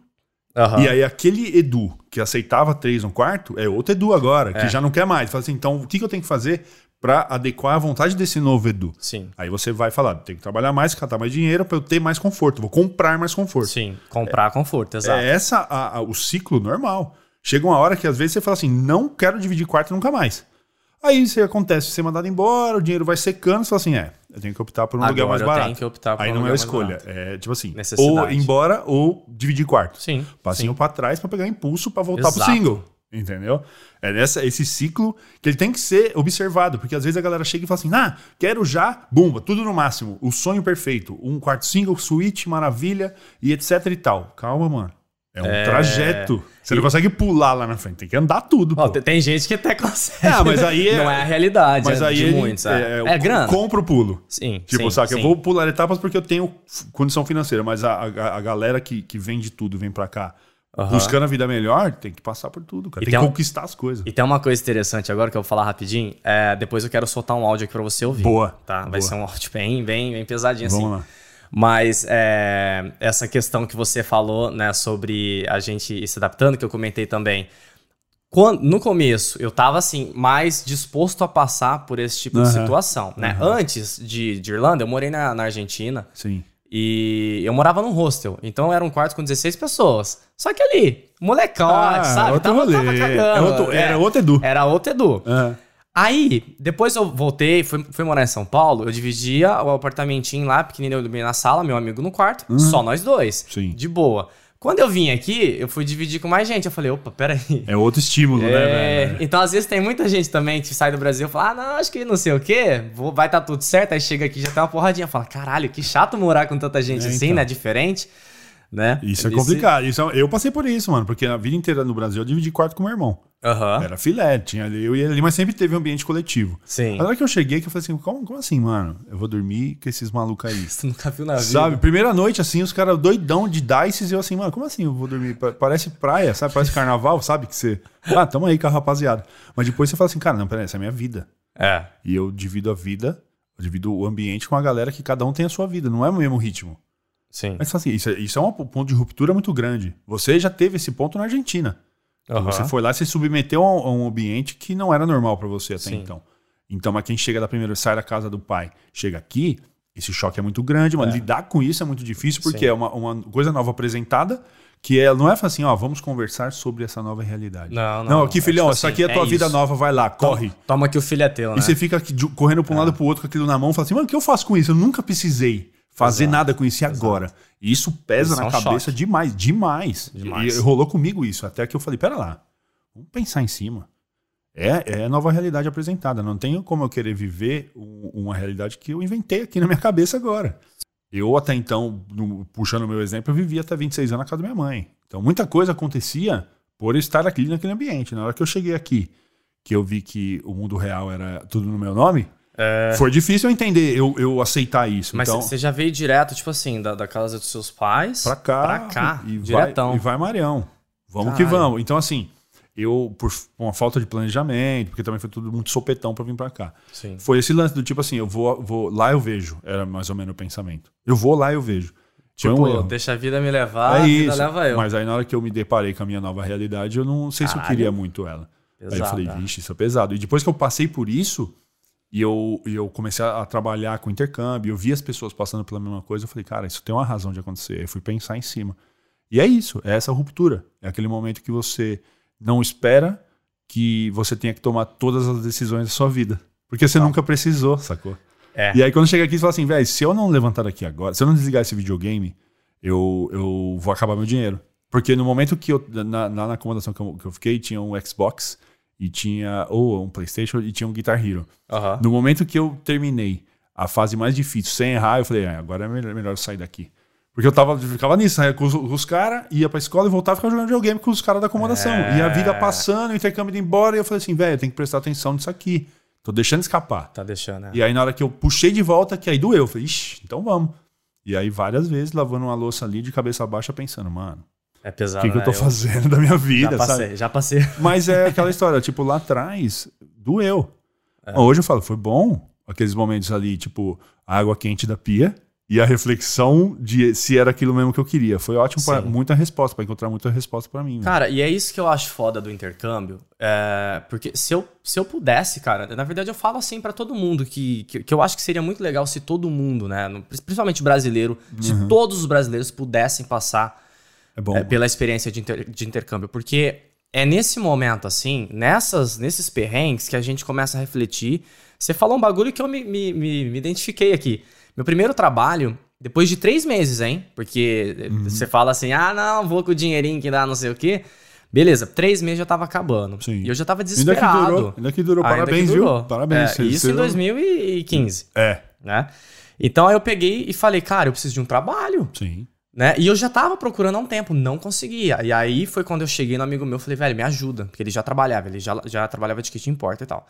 Aham. e aí aquele Edu que aceitava três no quarto é outro Edu agora, que É. já não quer mais. Fala assim, então o que, que eu tenho que fazer para adequar a vontade desse novo Edu? Sim. Aí você vai falar, tem que trabalhar mais, catar mais dinheiro para eu ter mais conforto, vou comprar mais conforto. Sim. Comprar conforto, exato. É essa a- a- o ciclo normal. Chega uma hora que às vezes você fala assim, não quero dividir quarto nunca mais. Aí você acontece, você é mandado embora, o dinheiro vai secando, você fala assim, é, eu tenho que optar por um Agora aluguel mais barato. tenho que optar por Aí um não é aluguel a mais escolha, barato. é tipo assim, ou ir embora ou dividir quarto. Sim. Passinho pra trás pra pegar impulso pra voltar pro Exato. single. Entendeu? É nessa, esse ciclo que ele tem que ser observado, porque às vezes a galera chega e fala assim: ah, quero já, bumba, tudo no máximo, o sonho perfeito, um quarto single, suíte, maravilha e etc e tal. Calma, mano. É um trajeto. Você não consegue pular lá na frente, tem que andar tudo. Ó, tem- gente que até consegue. Ah, mas aí é- Não é a realidade Mas é aí de ele- muitos. É, é, é, eu grana. compro o pulo. Sim. Tipo, sim, eu sim. vou pular etapas porque eu tenho condição financeira, mas a, a, a galera que, que vem de tudo, vem pra cá, Aham. buscando a vida melhor, tem que passar por tudo, cara. E tem tem que um- conquistar as coisas. E tem uma coisa interessante agora que eu vou falar rapidinho. É, depois eu quero soltar um áudio aqui pra você ouvir. Boa, Tá? Vai boa. ser um áudio bem, bem, bem pesadinho assim. Vamos lá. Mas é, essa questão que você falou, né, sobre a gente ir se adaptando, que eu comentei também. Quando, no começo, eu tava assim, mais disposto a passar por esse tipo de Aham. situação, né? Antes de, de Irlanda, eu morei na, na Argentina Sim. e eu morava num hostel. Então era um quarto com 16 pessoas. Só que ali, molecão, sabe? Ah, outro Tava, tava cagando. É outro- É, Era outro Edu. Era outro Edu. Ah, Aí, depois eu voltei, fui, fui morar em São Paulo, eu dividia o apartamentinho lá, pequenininho, eu dormia na sala, meu amigo no quarto, só nós dois. Sim. De boa. Quando eu vim aqui, eu fui dividir com mais gente. Eu falei, opa, peraí. É outro estímulo, né, É, velho? então, às vezes, tem muita gente também que sai do Brasil e fala: Ah, não, acho que não sei o quê, vou, vai estar tudo certo. Aí chega aqui já tem uma porradinha. Fala: Caralho, que chato morar com tanta gente É, assim, então. né? Diferente. Né? Isso é complicado. Isso é- eu passei por isso, mano, porque a vida inteira no Brasil eu dividi quarto com meu irmão. Aham. Era filé, tinha ali, eu e ele, mas sempre teve um ambiente coletivo. Sim. Na hora que eu cheguei, que eu falei assim, como, como assim, mano? Eu vou dormir com esses malucos aí. Você nunca viu na vida. Sabe, primeira noite, assim, os caras doidão de dice e eu assim, mano, como assim eu vou dormir? Pa- Parece praia, sabe? Parece carnaval, sabe? Que você. Ah, tamo aí com a rapaziada. Mas depois você fala assim, cara, não, peraí, essa é a minha vida. É. E eu divido a vida, eu divido o ambiente com a galera que cada um tem a sua vida, não é o mesmo ritmo. Sim. Mas assim, isso, é- isso é um ponto de ruptura muito grande. Você já teve esse ponto na Argentina. Aham. Você foi lá e se submeteu a um, ambiente que não era normal pra você até Sim. então. Então, mas quem chega da primeira, sai da casa do pai, chega aqui, esse choque é muito grande, mas lidar com isso é muito difícil porque Sim. é uma, uma coisa nova apresentada que é, não é assim, ó, vamos conversar sobre essa nova realidade. Não, não, Não, aqui, É filhão, tipo isso assim, aqui é a tua é vida nova, vai lá, corre. Toma, toma que o filho é teu, né? E você fica aqui, correndo pra um lado pro outro com aquilo na mão, fala assim, mano, o que eu faço com isso? Eu nunca precisei fazer nada com isso e agora. E isso pesa Isso é na um cabeça choque. demais, demais. Demais. E, rolou comigo isso, até que eu falei, pera lá, vamos pensar em cima. É, é a nova realidade apresentada. Não tenho como eu querer viver um- uma realidade que eu inventei aqui na minha cabeça agora. Eu até então, no- puxando o meu exemplo, eu vivia até 26 anos na casa da minha mãe. Então muita coisa acontecia por estar aqui naquele ambiente. Na hora que eu cheguei aqui, que eu vi que o mundo real era tudo no meu nome, foi difícil eu entender, eu, eu aceitar isso. É. Mas então, você já veio direto, tipo assim, da, da casa dos seus pais pra cá, pra cá, e diretão. Vai, e vai Marião. Vamos Caralho. que vamos. Então, assim, eu, por uma falta de planejamento, porque também foi tudo muito sopetão pra vir pra cá. Sim. Foi esse lance do tipo assim, eu vou, vou lá eu vejo, era mais ou menos o pensamento. Eu vou lá eu vejo. Tipo, um deixa a vida me levar, É a vida isso. leva eu. Mas aí na hora que eu me deparei com a minha nova realidade, eu não sei se eu Caralho. queria muito ela. aí eu falei, é. vixe, isso é pesado. E depois que eu passei por isso, e eu, e eu comecei a, trabalhar com intercâmbio, eu vi as pessoas passando pela mesma coisa, eu falei, cara, isso tem uma razão de acontecer. Aí eu fui pensar em cima. E é isso, é essa ruptura. É aquele momento que você não espera que você tenha que tomar todas as decisões da sua vida. Porque você nunca precisou, sacou? É. E aí quando chega aqui, você fala assim, velho, se eu não levantar daqui agora, se eu não desligar esse videogame, eu, eu vou acabar meu dinheiro. Porque no momento que eu, na, na, na acomodação que eu, que eu fiquei, tinha um Xbox e tinha, ou um Playstation e tinha um Guitar Hero. Aham. No momento que eu terminei a fase mais difícil, sem errar, eu falei, ah, agora é melhor, melhor sair daqui. Porque eu tava, ficava nisso, saía com os, os caras, ia pra escola e voltava e ficava jogando videogame com os caras da acomodação. É. E a vida passando, o intercâmbio indo embora, e eu falei assim, velho, tem que prestar atenção nisso aqui. Tô deixando escapar. Tá deixando, né? E aí, na hora que eu puxei de volta, que aí doeu, eu falei, ixi, então vamos. E aí, várias vezes, lavando uma louça ali de cabeça baixa, pensando, mano, É o pesado, que, que eu né? tô fazendo da minha vida, Já passei, sabe? já passei. Mas é aquela história, tipo, lá atrás, doeu. É. Hoje eu falo, foi bom aqueles momentos ali, tipo, a água quente da pia e a reflexão de se era aquilo mesmo que eu queria. Foi ótimo para muita resposta, para encontrar muita resposta pra mim. né? Cara, e é isso que eu acho foda do intercâmbio. É, porque se eu, se eu pudesse, cara, na verdade eu falo assim pra todo mundo que, que, que eu acho que seria muito legal se todo mundo, né, principalmente brasileiro, se todos os brasileiros pudessem passar é bom. é, pela experiência de, inter- de intercâmbio. Porque é nesse momento, assim, nessas, nesses perrengues que a gente começa a refletir. Você falou um bagulho que eu me, me, me- me identifiquei aqui. Meu primeiro trabalho, depois de três meses, hein? Porque Uhum. você fala assim, ah, não, vou com o dinheirinho que dá não sei o quê. Beleza, três meses já tava acabando. Sim. E eu já tava Ainda que desesperado. durou, ainda que durou. Ainda Parabéns, que durou. viu? Parabéns. É, isso em não- 2015, É, né? Então aí eu peguei e falei, cara, eu preciso de um trabalho sim. Né? E eu já tava procurando há um tempo, não conseguia. E aí foi quando eu cheguei no amigo meu, falei, velho, me ajuda, porque ele já trabalhava, ele já, já trabalhava de kit importa e tal.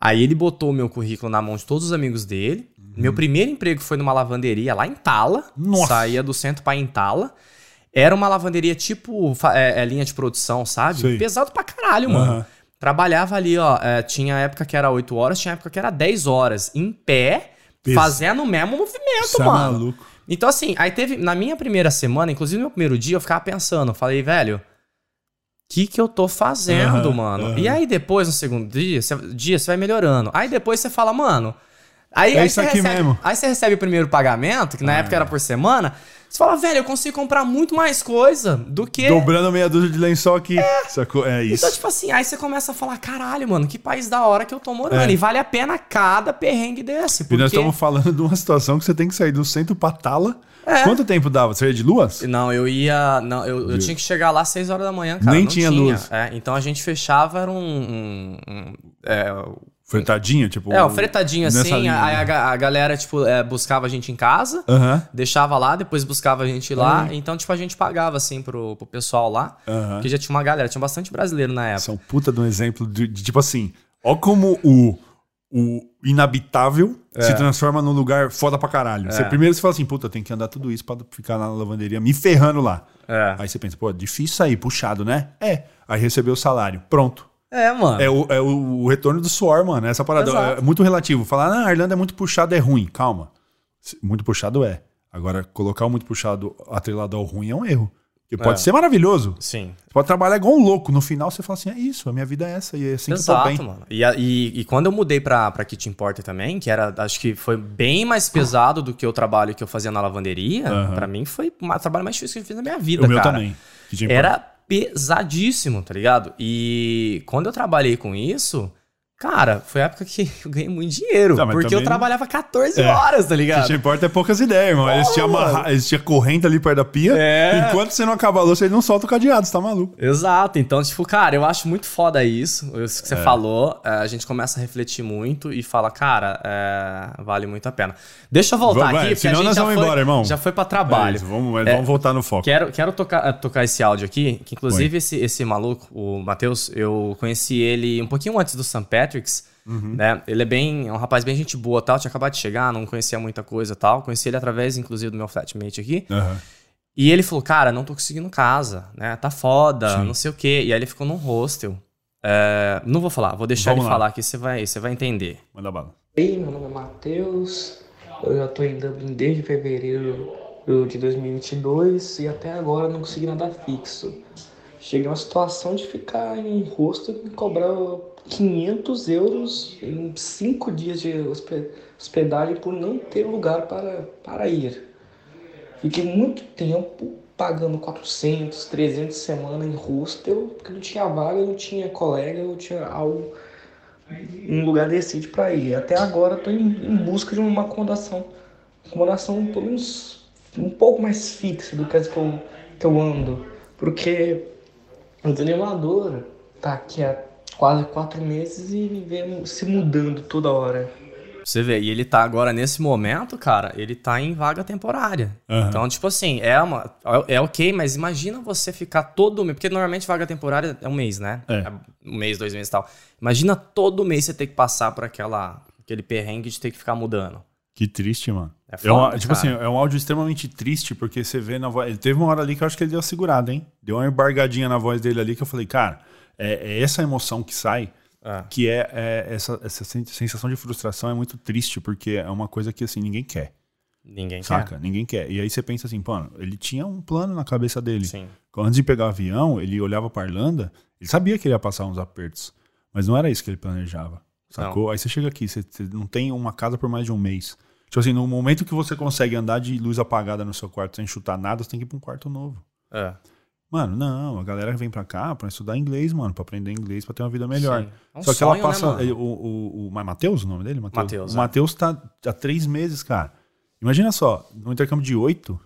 Aí ele botou o meu currículo na mão de todos os amigos dele. Meu primeiro emprego foi numa lavanderia lá em Tala. Nossa. Saía do centro pra ir em Tala. Era uma lavanderia tipo é, é, linha de produção, sabe? Sei. Pesado pra caralho, mano. Aham. Trabalhava ali, ó. é, tinha época que era 8 horas, tinha época que era 10 horas. Em pé, Pes- fazendo o mesmo movimento, Você é mano. maluco. Então, assim, aí teve. Na minha primeira semana, inclusive no meu primeiro dia, eu ficava pensando, falei, velho, o que que eu tô fazendo, Aham, mano? aham. E aí depois, no segundo dia, você, dia, você vai melhorando. Aí depois você fala, mano. Aí, É aí isso aqui recebe, mesmo. Aí você recebe o primeiro pagamento, que na época era por semana. Você fala, velho, eu consigo comprar muito mais coisa do que. Dobrando meia dúzia de lençol aqui. Sacou? É isso. Então, tipo assim, aí você começa a falar, caralho, mano, que país da hora que eu tô morando. É. E vale a pena cada perrengue desse. E Porque... nós estamos falando de uma situação que você tem que sair do centro pra Tala. É. Quanto tempo dava? Você ia de luas? Não, eu ia. Não, eu, eu tinha que chegar lá às 6 horas da manhã, cara. Nem não tinha luz. É, então a gente fechava, era um. um- um- é, Fretadinho, tipo. é, um fretadinho assim. linha, aí né? a, a galera, tipo, é, buscava a gente em casa, Aham. deixava lá, depois buscava a gente lá. Uhum. Então, tipo, a gente pagava, assim, pro, pro pessoal lá. Aham. Porque já tinha uma galera, tinha bastante brasileiro na época. São um puta de um exemplo de, de, tipo assim, ó como o, o inabitável se transforma num lugar foda pra caralho. Você, primeiro você fala assim, puta, tem que andar tudo isso pra ficar na lavanderia me ferrando lá. É. Aí você pensa, pô, difícil sair, puxado, né? É. Aí recebeu o salário. Pronto. É, mano. É o, é o, retorno do suor, mano. Essa parada Exato. é muito relativo. Falar, ah, a Irlanda é muito puxado, é ruim. Calma. Muito puxado é. Agora, colocar o muito puxado atrelado ao ruim é um erro. Porque pode É. ser maravilhoso. Sim. Você pode trabalhar igual um louco. No final você fala assim: é isso, a minha vida é essa. E é assim que eu tô Exato, bem. mano. E, e, e quando eu mudei pra, pra Kit Importer também, que era, acho que foi bem mais pesado do que o trabalho que eu fazia na lavanderia, Aham. pra mim foi o trabalho mais difícil que eu fiz na minha vida, O meu cara. também. Que te Era pesadíssimo, tá ligado? E quando eu trabalhei com isso, cara, foi a época que eu ganhei muito dinheiro. Tá, porque eu trabalhava 14 É. horas, tá O que ligado? importa é poucas ideias, irmão. Eles tinham, amarra... Eles tinham corrente ali perto da pia. É. Enquanto você não acaba a louça, ele não solta o cadeado, você tá maluco. Exato, então, tipo, cara, eu acho muito foda isso, isso É. que você falou. é, a gente começa a refletir muito e fala, cara, é, vale muito a pena. Deixa eu voltar Vamos, vai, aqui, porque senão nós já vamos foi, embora, irmão. já foi pra É trabalho. isso, vamos, É. vamos voltar no foco. Quero, quero tocar, tocar esse áudio aqui, que inclusive esse, esse maluco, o Matheus, eu conheci ele um pouquinho antes do St. Uhum. né? Ele é bem, é um rapaz bem gente boa tal, tinha acabado de chegar, não conhecia muita coisa tal. Conheci ele através, inclusive, do meu flatmate aqui. Aham. E ele falou, cara, não tô conseguindo casa, né? Tá foda, Sim. não sei o quê. E aí ele ficou num hostel. É, não vou falar, vou deixar Vamos ele lá. falar aqui, você vai, você vai entender. Manda bala. Oi, meu nome é Matheus. Eu já tô em Dublin desde fevereiro de 2022 e até agora não consegui nada fixo. Cheguei a uma situação de ficar em rosto e cobrar 500 euros em 5 dias de hospe- hospedagem por não ter lugar para, para ir. Fiquei muito tempo pagando 400, 300 semana em hostel, porque não tinha vaga, não tinha colega, não tinha algo um lugar decente para ir. Até agora estou em, em busca de uma acomodação, acomodação pelo menos um pouco mais fixa do que as que eu, que eu ando, porque o desanimador tá aqui há quase quatro meses e vem se mudando toda hora. Você vê, e ele tá agora nesse momento, cara, ele tá em vaga temporária. Aham. Então, tipo assim, é, uma, é é ok, mas imagina você ficar todo mês, porque normalmente vaga temporária é um mês, né? É. Um mês, dois meses e tal. Imagina todo mês você ter que passar por aquela, aquele perrengue de ter que ficar mudando. Que triste, mano. É É, uma- foda, tipo cara. assim, é um áudio extremamente triste, porque você vê na voz. Ele teve uma hora ali que eu acho que ele deu uma segurada, hein? Deu uma embargadinha na voz dele ali que eu falei, cara, é, é essa emoção que sai, É. que é, é essa, essa sen- sensação de frustração é muito triste, porque é uma coisa que assim, ninguém quer, Ninguém saca? Ninguém quer. E aí você pensa assim, mano, ele tinha um plano na cabeça dele. quer. Sim. Antes de pegar o avião, ele olhava pra Irlanda, ele sabia que ele ia passar uns apertos, mas não era isso que ele planejava, sacou? Aí você chega aqui, você, você não tem uma casa por mais de um mês. Tipo assim, no momento que você consegue andar de luz apagada no seu quarto sem chutar nada, você tem que ir pra um quarto novo. É. Mano, não, a galera vem pra cá pra estudar inglês, mano, pra aprender inglês, pra ter uma vida melhor. Sim. É um Só que sonho, ela passa. né, mano? ele- o, o, o, mas Matheus, o nome dele? Matheus, O é. Matheus tá há três meses, cara. Imagina só, no intercâmbio de oito,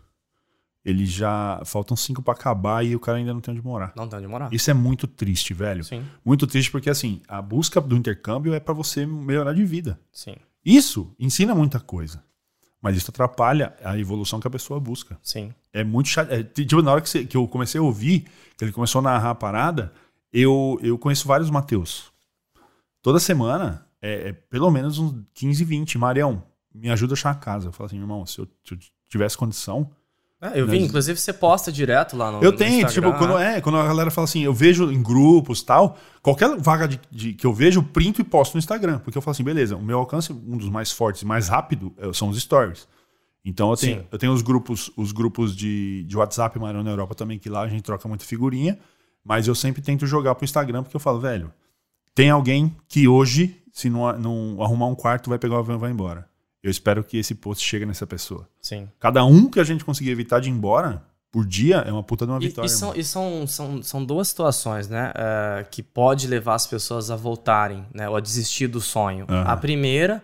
ele já. Faltam cinco pra acabar e o cara ainda não tem onde morar. Não tem onde morar. Isso é muito triste, velho. Sim, Muito triste porque, assim, a busca do intercâmbio é pra você melhorar de vida. sim, Isso ensina muita coisa. Mas isso atrapalha a evolução que a pessoa busca. sim. É muito chato. É, tipo, na hora que, você- que eu comecei a ouvir, que ele começou a narrar a parada, eu, eu conheço vários Mateus. Toda semana, é, é pelo menos uns 15, 20. Marião, me ajuda a achar a casa. Eu falo assim, irmão, se eu, se eu tivesse condição. É, eu vi, Mas- inclusive você posta direto lá no eu no tenho, Instagram, tipo, quando, né? é, quando a galera fala assim, eu vejo em grupos tal, qualquer vaga de, de- que eu vejo, printo e posto no Instagram. Porque eu falo assim, beleza, o meu alcance, um dos mais fortes e mais rápido é- são os stories. Então eu tenho, Sim. eu tenho os grupos, os grupos de, de WhatsApp Marão na Europa também, que lá a gente troca muita figurinha, mas eu sempre tento jogar pro Instagram, porque eu falo, velho, tem alguém que hoje, se não, não arrumar um quarto, vai pegar o avião e vai embora. Eu espero que esse post chegue nessa pessoa. Sim. Cada um que a gente conseguir evitar de ir embora por dia é uma puta de uma E, vitória. e são, e são, são, são duas situações, né? é, que pode levar as pessoas a voltarem, né? Ou a desistir do sonho. Aham. A primeira,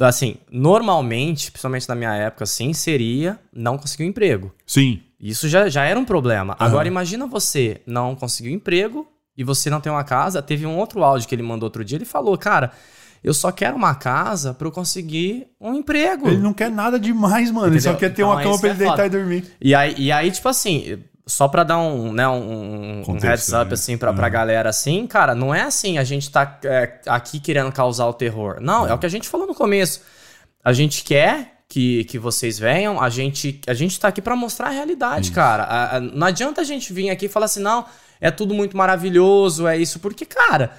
assim, normalmente, principalmente na minha época, assim, seria não conseguir um emprego. Sim. Isso já, já era um problema. Aham. Agora, imagina você não conseguir um emprego e você não tem uma casa. Teve um outro áudio que ele mandou outro dia. Ele falou, cara, eu só quero uma casa pra eu conseguir um emprego. Ele não quer nada demais, mano. Ele só Entendeu? quer ter Então, uma cama isso pra é ele deitar foda. e dormir. E aí, e aí, tipo assim, só pra dar um, né, um, um Contexto, heads up, né? assim, pra, pra Uhum. galera, assim, cara, não é assim, a gente tá é, aqui querendo causar o terror. Não, é o que a gente falou no começo. A gente quer que, que vocês venham, a gente, a gente tá aqui pra mostrar a realidade, cara. A- a- não adianta a gente vir aqui e falar assim, não, é tudo muito maravilhoso, é isso, porque, cara...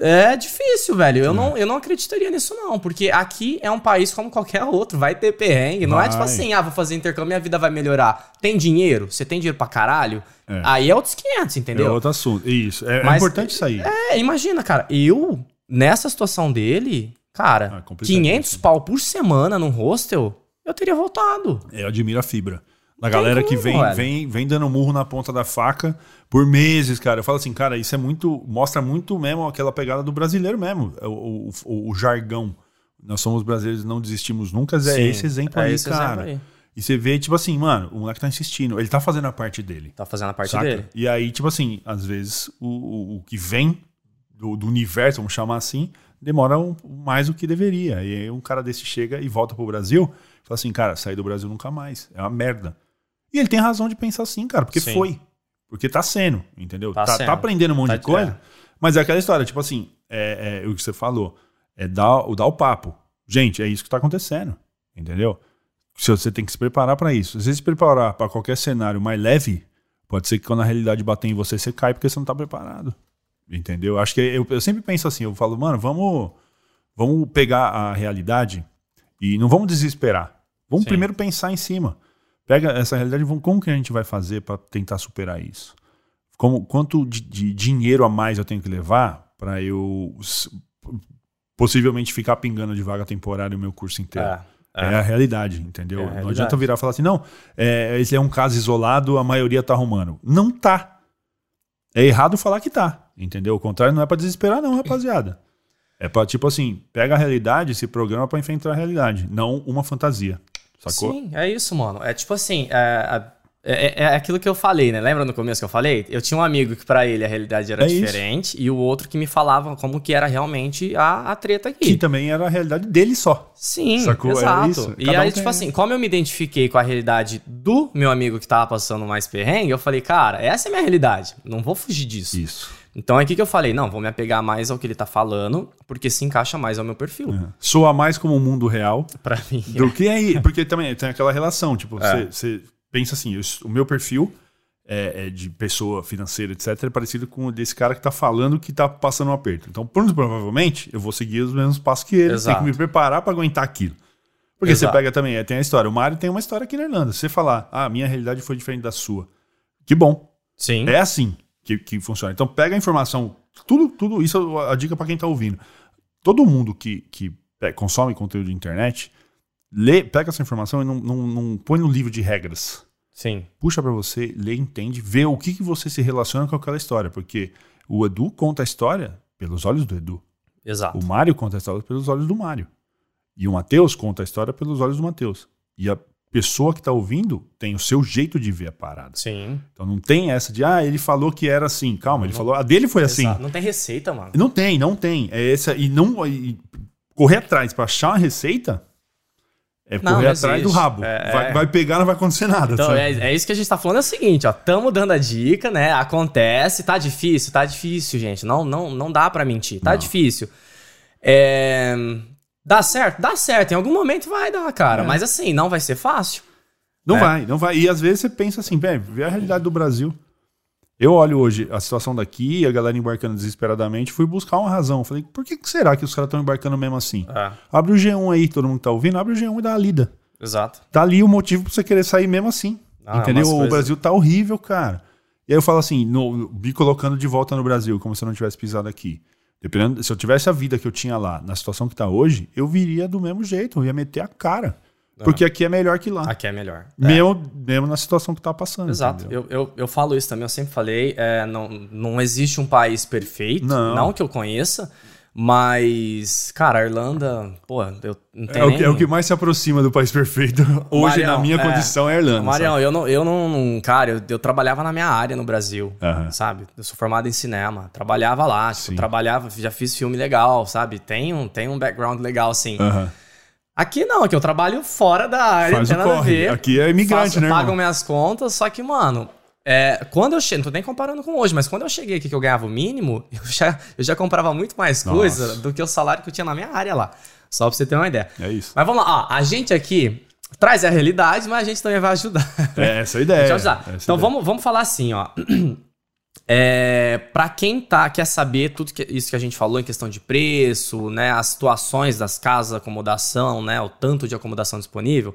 É difícil, velho. Eu, não, eu não acreditaria nisso, não. Porque aqui é um país como qualquer outro. Vai ter perrengue. Não é tipo Vai. assim, ah, vou fazer intercâmbio, minha vida vai melhorar. Tem dinheiro? Você tem dinheiro pra caralho? É. Aí é outros 500, É entendeu? outro assunto. Isso. É, é Mas- importante isso aí. É, imagina, cara. Eu, nessa situação dele, Ah, cara, complicadíssimo. 500 pau por semana num hostel, eu teria voltado. Eu admiro a fibra. Da galera que vem, vem, vem dando murro na ponta da faca por meses, cara. Eu falo assim, cara, isso é muito. Mostra muito mesmo aquela pegada do brasileiro mesmo. O, o, o- o jargão. Nós somos brasileiros, não desistimos nunca. É Sim, esse exemplo é aí, esse cara. exemplo aí. E você vê, tipo assim, mano, o moleque tá insistindo. Ele tá fazendo a parte dele. Tá fazendo a parte saca? dele. E aí, tipo assim, às vezes o, o, o que vem do, do universo, vamos chamar assim, demora um- mais do que deveria. E aí um cara desse chega e volta pro Brasil fala assim, cara, sair do Brasil nunca mais. É uma merda. E ele tem razão de pensar assim, cara, porque Sim. foi. Porque tá sendo, entendeu? Tá Tá, tá sendo. aprendendo um monte Tá- de coisa. é. Mas é aquela história, tipo assim, é, é o que você falou, é dar, o dar o papo. Gente, é isso que tá acontecendo, entendeu? Se você tem que se preparar para isso. Se você se preparar para qualquer cenário mais leve, pode ser que quando a realidade bater em você, você cai porque você não tá preparado. Entendeu? Acho que eu, eu sempre penso assim, eu falo, mano, vamos, vamos pegar a realidade e não vamos desesperar. Vamos Sim. primeiro pensar em cima. Pega essa realidade, vamos, como que a gente vai fazer para tentar superar isso? Como, quanto de, de dinheiro a mais eu tenho que levar para eu possivelmente ficar pingando de vaga temporária o meu curso inteiro? É, É, é. a realidade, entendeu? É a Não realidade. adianta virar e falar assim, não, é, esse é um caso isolado, a maioria tá arrumando. Não tá. É errado falar que tá, entendeu? O contrário não é pra desesperar não, rapaziada. É pra, tipo assim, pega a realidade e se programa pra enfrentar a realidade, não uma fantasia. Sacou? Sim, é isso, mano. É tipo assim, é, é, é aquilo que eu falei, né? Lembra no começo que eu falei? Eu tinha um amigo que pra ele a realidade era É isso. diferente e o outro que me falava como que era realmente a, a treta aqui. Que também era a realidade dele só. Sim, Sacou? É exato. isso. E um aí, tem- tipo assim, como eu me identifiquei com a realidade do meu amigo que tava passando mais perrengue, eu falei, cara, essa é a minha realidade. Não vou fugir disso. Isso. Então é aqui que eu falei, não, vou me apegar mais ao que ele tá falando, porque se encaixa mais ao meu perfil. Soa mais como o mundo real Pra mim. do que aí. Porque também tem aquela relação, tipo, É. você você pensa assim, eu- o meu perfil é, é de pessoa financeira, etc., é parecido com o desse cara que tá falando que tá passando um aperto. Então, provavelmente, eu vou seguir os mesmos passos que ele. Tem que me preparar pra aguentar aquilo. Porque Exato. você pega também, é, tem a história. O Mário tem uma história aqui na Irlanda. Se você falar, ah, minha realidade foi diferente da sua. Que bom. Sim. É assim que, que funciona. Então pega a informação, tudo, tudo isso é a dica para quem tá ouvindo. Todo mundo que, que consome conteúdo de internet, lê, pega essa informação e não, não, não põe no livro de regras. Sim. Puxa para você, lê, entende, vê o que, que você se relaciona com aquela história. Porque o Edu conta a história pelos olhos do Edu. Exato. O Mário conta a história pelos olhos do Mário. E o Matheus conta a história pelos olhos do Matheus. E a pessoa que tá ouvindo tem o seu jeito de ver a parada. Sim. Então não tem essa de, ah, ele falou que era assim. Calma, ele falou, a dele foi assim. Exato. Não tem receita, mano. Não tem, não tem. É essa, e não e correr atrás pra achar uma receita é Não, correr não atrás do rabo. É, vai, é. vai pegar, não vai acontecer nada. Então, é, é isso que a gente tá falando, é o seguinte, ó. Tamo dando a dica, né? Acontece, tá difícil, tá difícil, gente. Não, não, não dá pra mentir, tá difícil. É, Dá certo? Dá certo. Em algum momento vai dar, cara. É. Mas assim, não vai ser fácil. Não É. vai, não vai. E às vezes você pensa assim, velho, vê a realidade do Brasil. Eu olho hoje a situação daqui, a galera embarcando desesperadamente, fui buscar uma razão. Falei, por que, que será que os caras estão embarcando mesmo assim? É, Abre o G1 aí, todo mundo que tá ouvindo, abre o G1 e dá a lida. exato. Tá ali o motivo pra você querer sair mesmo assim. Ah, entendeu? umas O Brasil tá horrível, cara. E aí eu falo assim, no- me colocando de volta no Brasil, como se eu não tivesse pisado aqui. Dependendo, se eu tivesse a vida que eu tinha lá, na situação que tá hoje, eu viria do mesmo jeito, eu ia meter a cara. Porque aqui é melhor que lá. Aqui é melhor. É. Mesmo, mesmo na situação que tá passando. Exato. Eu, eu, eu falo isso também, eu sempre falei. é, não, não existe um país perfeito, Não. não, que eu conheça, mas, cara, a Irlanda, pô, eu não É tenho o, nem... é o que mais se aproxima do país perfeito hoje, Marião, na minha é. condição, é a Irlanda. Marião, eu não, eu não, cara, eu, eu trabalhava na minha área no Brasil, sabe? Eu sou formado em cinema, trabalhava lá, tipo, trabalhava, já fiz filme legal, sabe? Tem um, tem um background legal, assim. Aqui não, aqui eu trabalho fora da área, Faz não tem nada a corre. ver. Aqui é imigrante, Faço- né, Pagam irmão? minhas contas, só que, mano, é, quando eu cheguei, não tô nem comparando com hoje, mas quando eu cheguei aqui que eu ganhava o mínimo, eu já, eu já comprava muito mais Nossa. coisa do que o salário que eu tinha na minha área lá. Só pra você ter uma ideia. É isso. Mas vamos lá, ó, a gente aqui traz a realidade, mas a gente também vai ajudar. É essa a ideia. Deixa eu ajudar. essa a Então ideia. vamos, vamos falar assim, ó. É, para quem tá quer saber tudo que, isso que a gente falou em questão de preço, né, as situações das casas, acomodação, né, o tanto de acomodação disponível,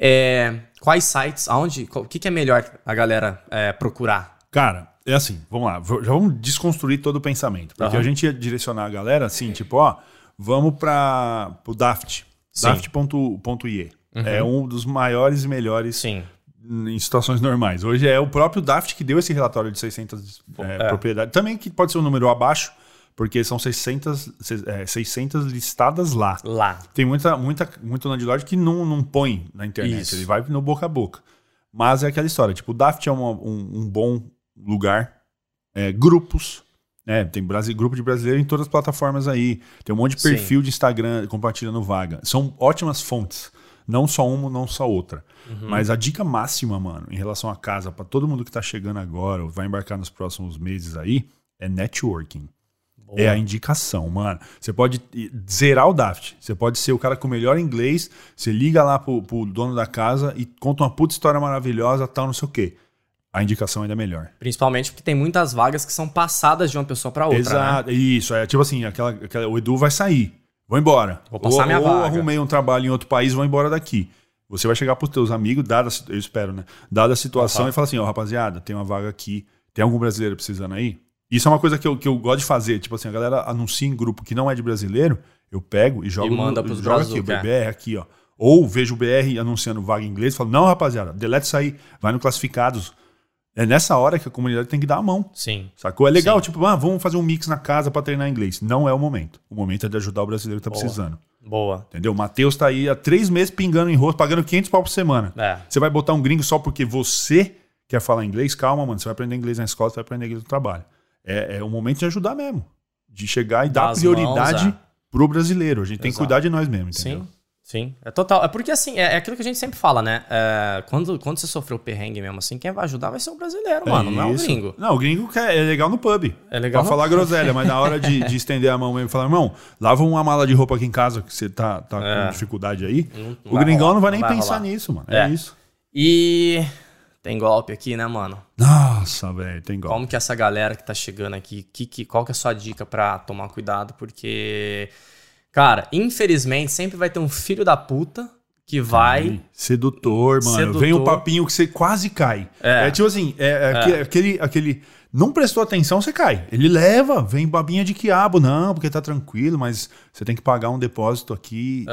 é, quais sites, aonde, o que, que é melhor a galera é, procurar? Cara, é assim, vamos lá, já vamos desconstruir todo o pensamento. Porque Aham. a gente ia direcionar a galera assim, tipo, ó, vamos para o Daft. Daft.ie. É um dos maiores e melhores Sim, em situações normais. Hoje é o próprio Daft que deu esse relatório de 600 é, É. propriedades. Também que pode ser um número abaixo, porque são 600, se- é, 600 listadas lá. lá. Tem muita, muita, muito landlord que não, não põe na internet, Isso. ele vai no boca a boca. Mas é aquela história, tipo, o Daft é uma- um, um bom lugar, é, grupos, né? Tem Brasi- grupo de brasileiro em todas as plataformas aí, tem um monte de Sim. perfil de Instagram compartilhando vaga. São ótimas fontes, não só uma, não só outra. Uhum. Mas a dica máxima, mano, em relação à casa, pra todo mundo que tá chegando agora, ou vai embarcar nos próximos meses aí, é networking. É a indicação, mano. Você pode zerar o Daft. Você pode ser o cara com o melhor inglês. Você liga lá pro, pro dono da casa e conta uma puta história maravilhosa, tal, não sei o quê. a indicação ainda é melhor. Principalmente porque tem muitas vagas que são passadas de uma pessoa pra outra, né? Exato, isso. É tipo assim, aquela, aquela- o Edu vai sair, vou embora. Vou passar ou, minha ou vaga. arrumei um trabalho em outro país, vou embora daqui. Você vai chegar pros teus amigos, dada, eu espero, né? Dada a situação, e fala assim, ó, rapaziada, tem uma vaga aqui, tem algum brasileiro precisando aí? Isso é uma coisa que eu, que eu gosto de fazer. Tipo assim, a galera anuncia em grupo que não é de brasileiro, eu pego e jogo E manda pros jogo aqui, o brazuca, BR aqui, ó. Ou vejo o BR anunciando vaga em inglês, falo, não, rapaziada, delete isso aí, vai no classificados. É nessa hora que a comunidade tem que dar a mão. Sim. Sacou? É legal, tipo, ah, vamos fazer um mix na casa pra treinar inglês. Não é o momento. O momento é de ajudar o brasileiro que tá precisando. Boa. Entendeu? O Matheus tá aí há três meses pingando em rosto, pagando 500 pau por semana. É. Você vai botar um gringo só porque você quer falar inglês? Calma, mano. Você vai aprender inglês na escola, você vai aprender inglês no trabalho. É, é o momento de ajudar mesmo. De chegar e dar prioridade mãos, é. pro brasileiro. A gente tem que Exato. cuidar de nós mesmo, entendeu? Sim, sim. É total. É porque assim, é, é aquilo que a gente sempre fala, né? É, quando, quando você sofreu perrengue mesmo assim, quem vai ajudar vai ser o brasileiro, mano, não é o isso. gringo. Não, o gringo quer, é legal no pub. É legal Pra falar groselha, mas na hora de, de estender a mão mesmo e falar, irmão, lava uma mala de roupa aqui em casa que você tá, tá É. com dificuldade aí. Não- não o gringão rolar, não vai nem vai pensar rolar. nisso, mano. É, É. isso. E tem golpe aqui, né, mano? Nossa, velho, tem golpe. Como que essa galera que tá chegando aqui, que, que, qual que é a sua dica pra tomar cuidado? Porque, cara, infelizmente sempre vai ter um filho da puta que vai. Sedutor, mano. Sedutor. Vem um papinho que você quase cai. É, É. tipo assim, é, é aque- Aquele, aquele. Não prestou atenção, você cai. Ele leva, vem babinha de quiabo. Não, porque tá tranquilo, mas você tem que pagar um depósito aqui.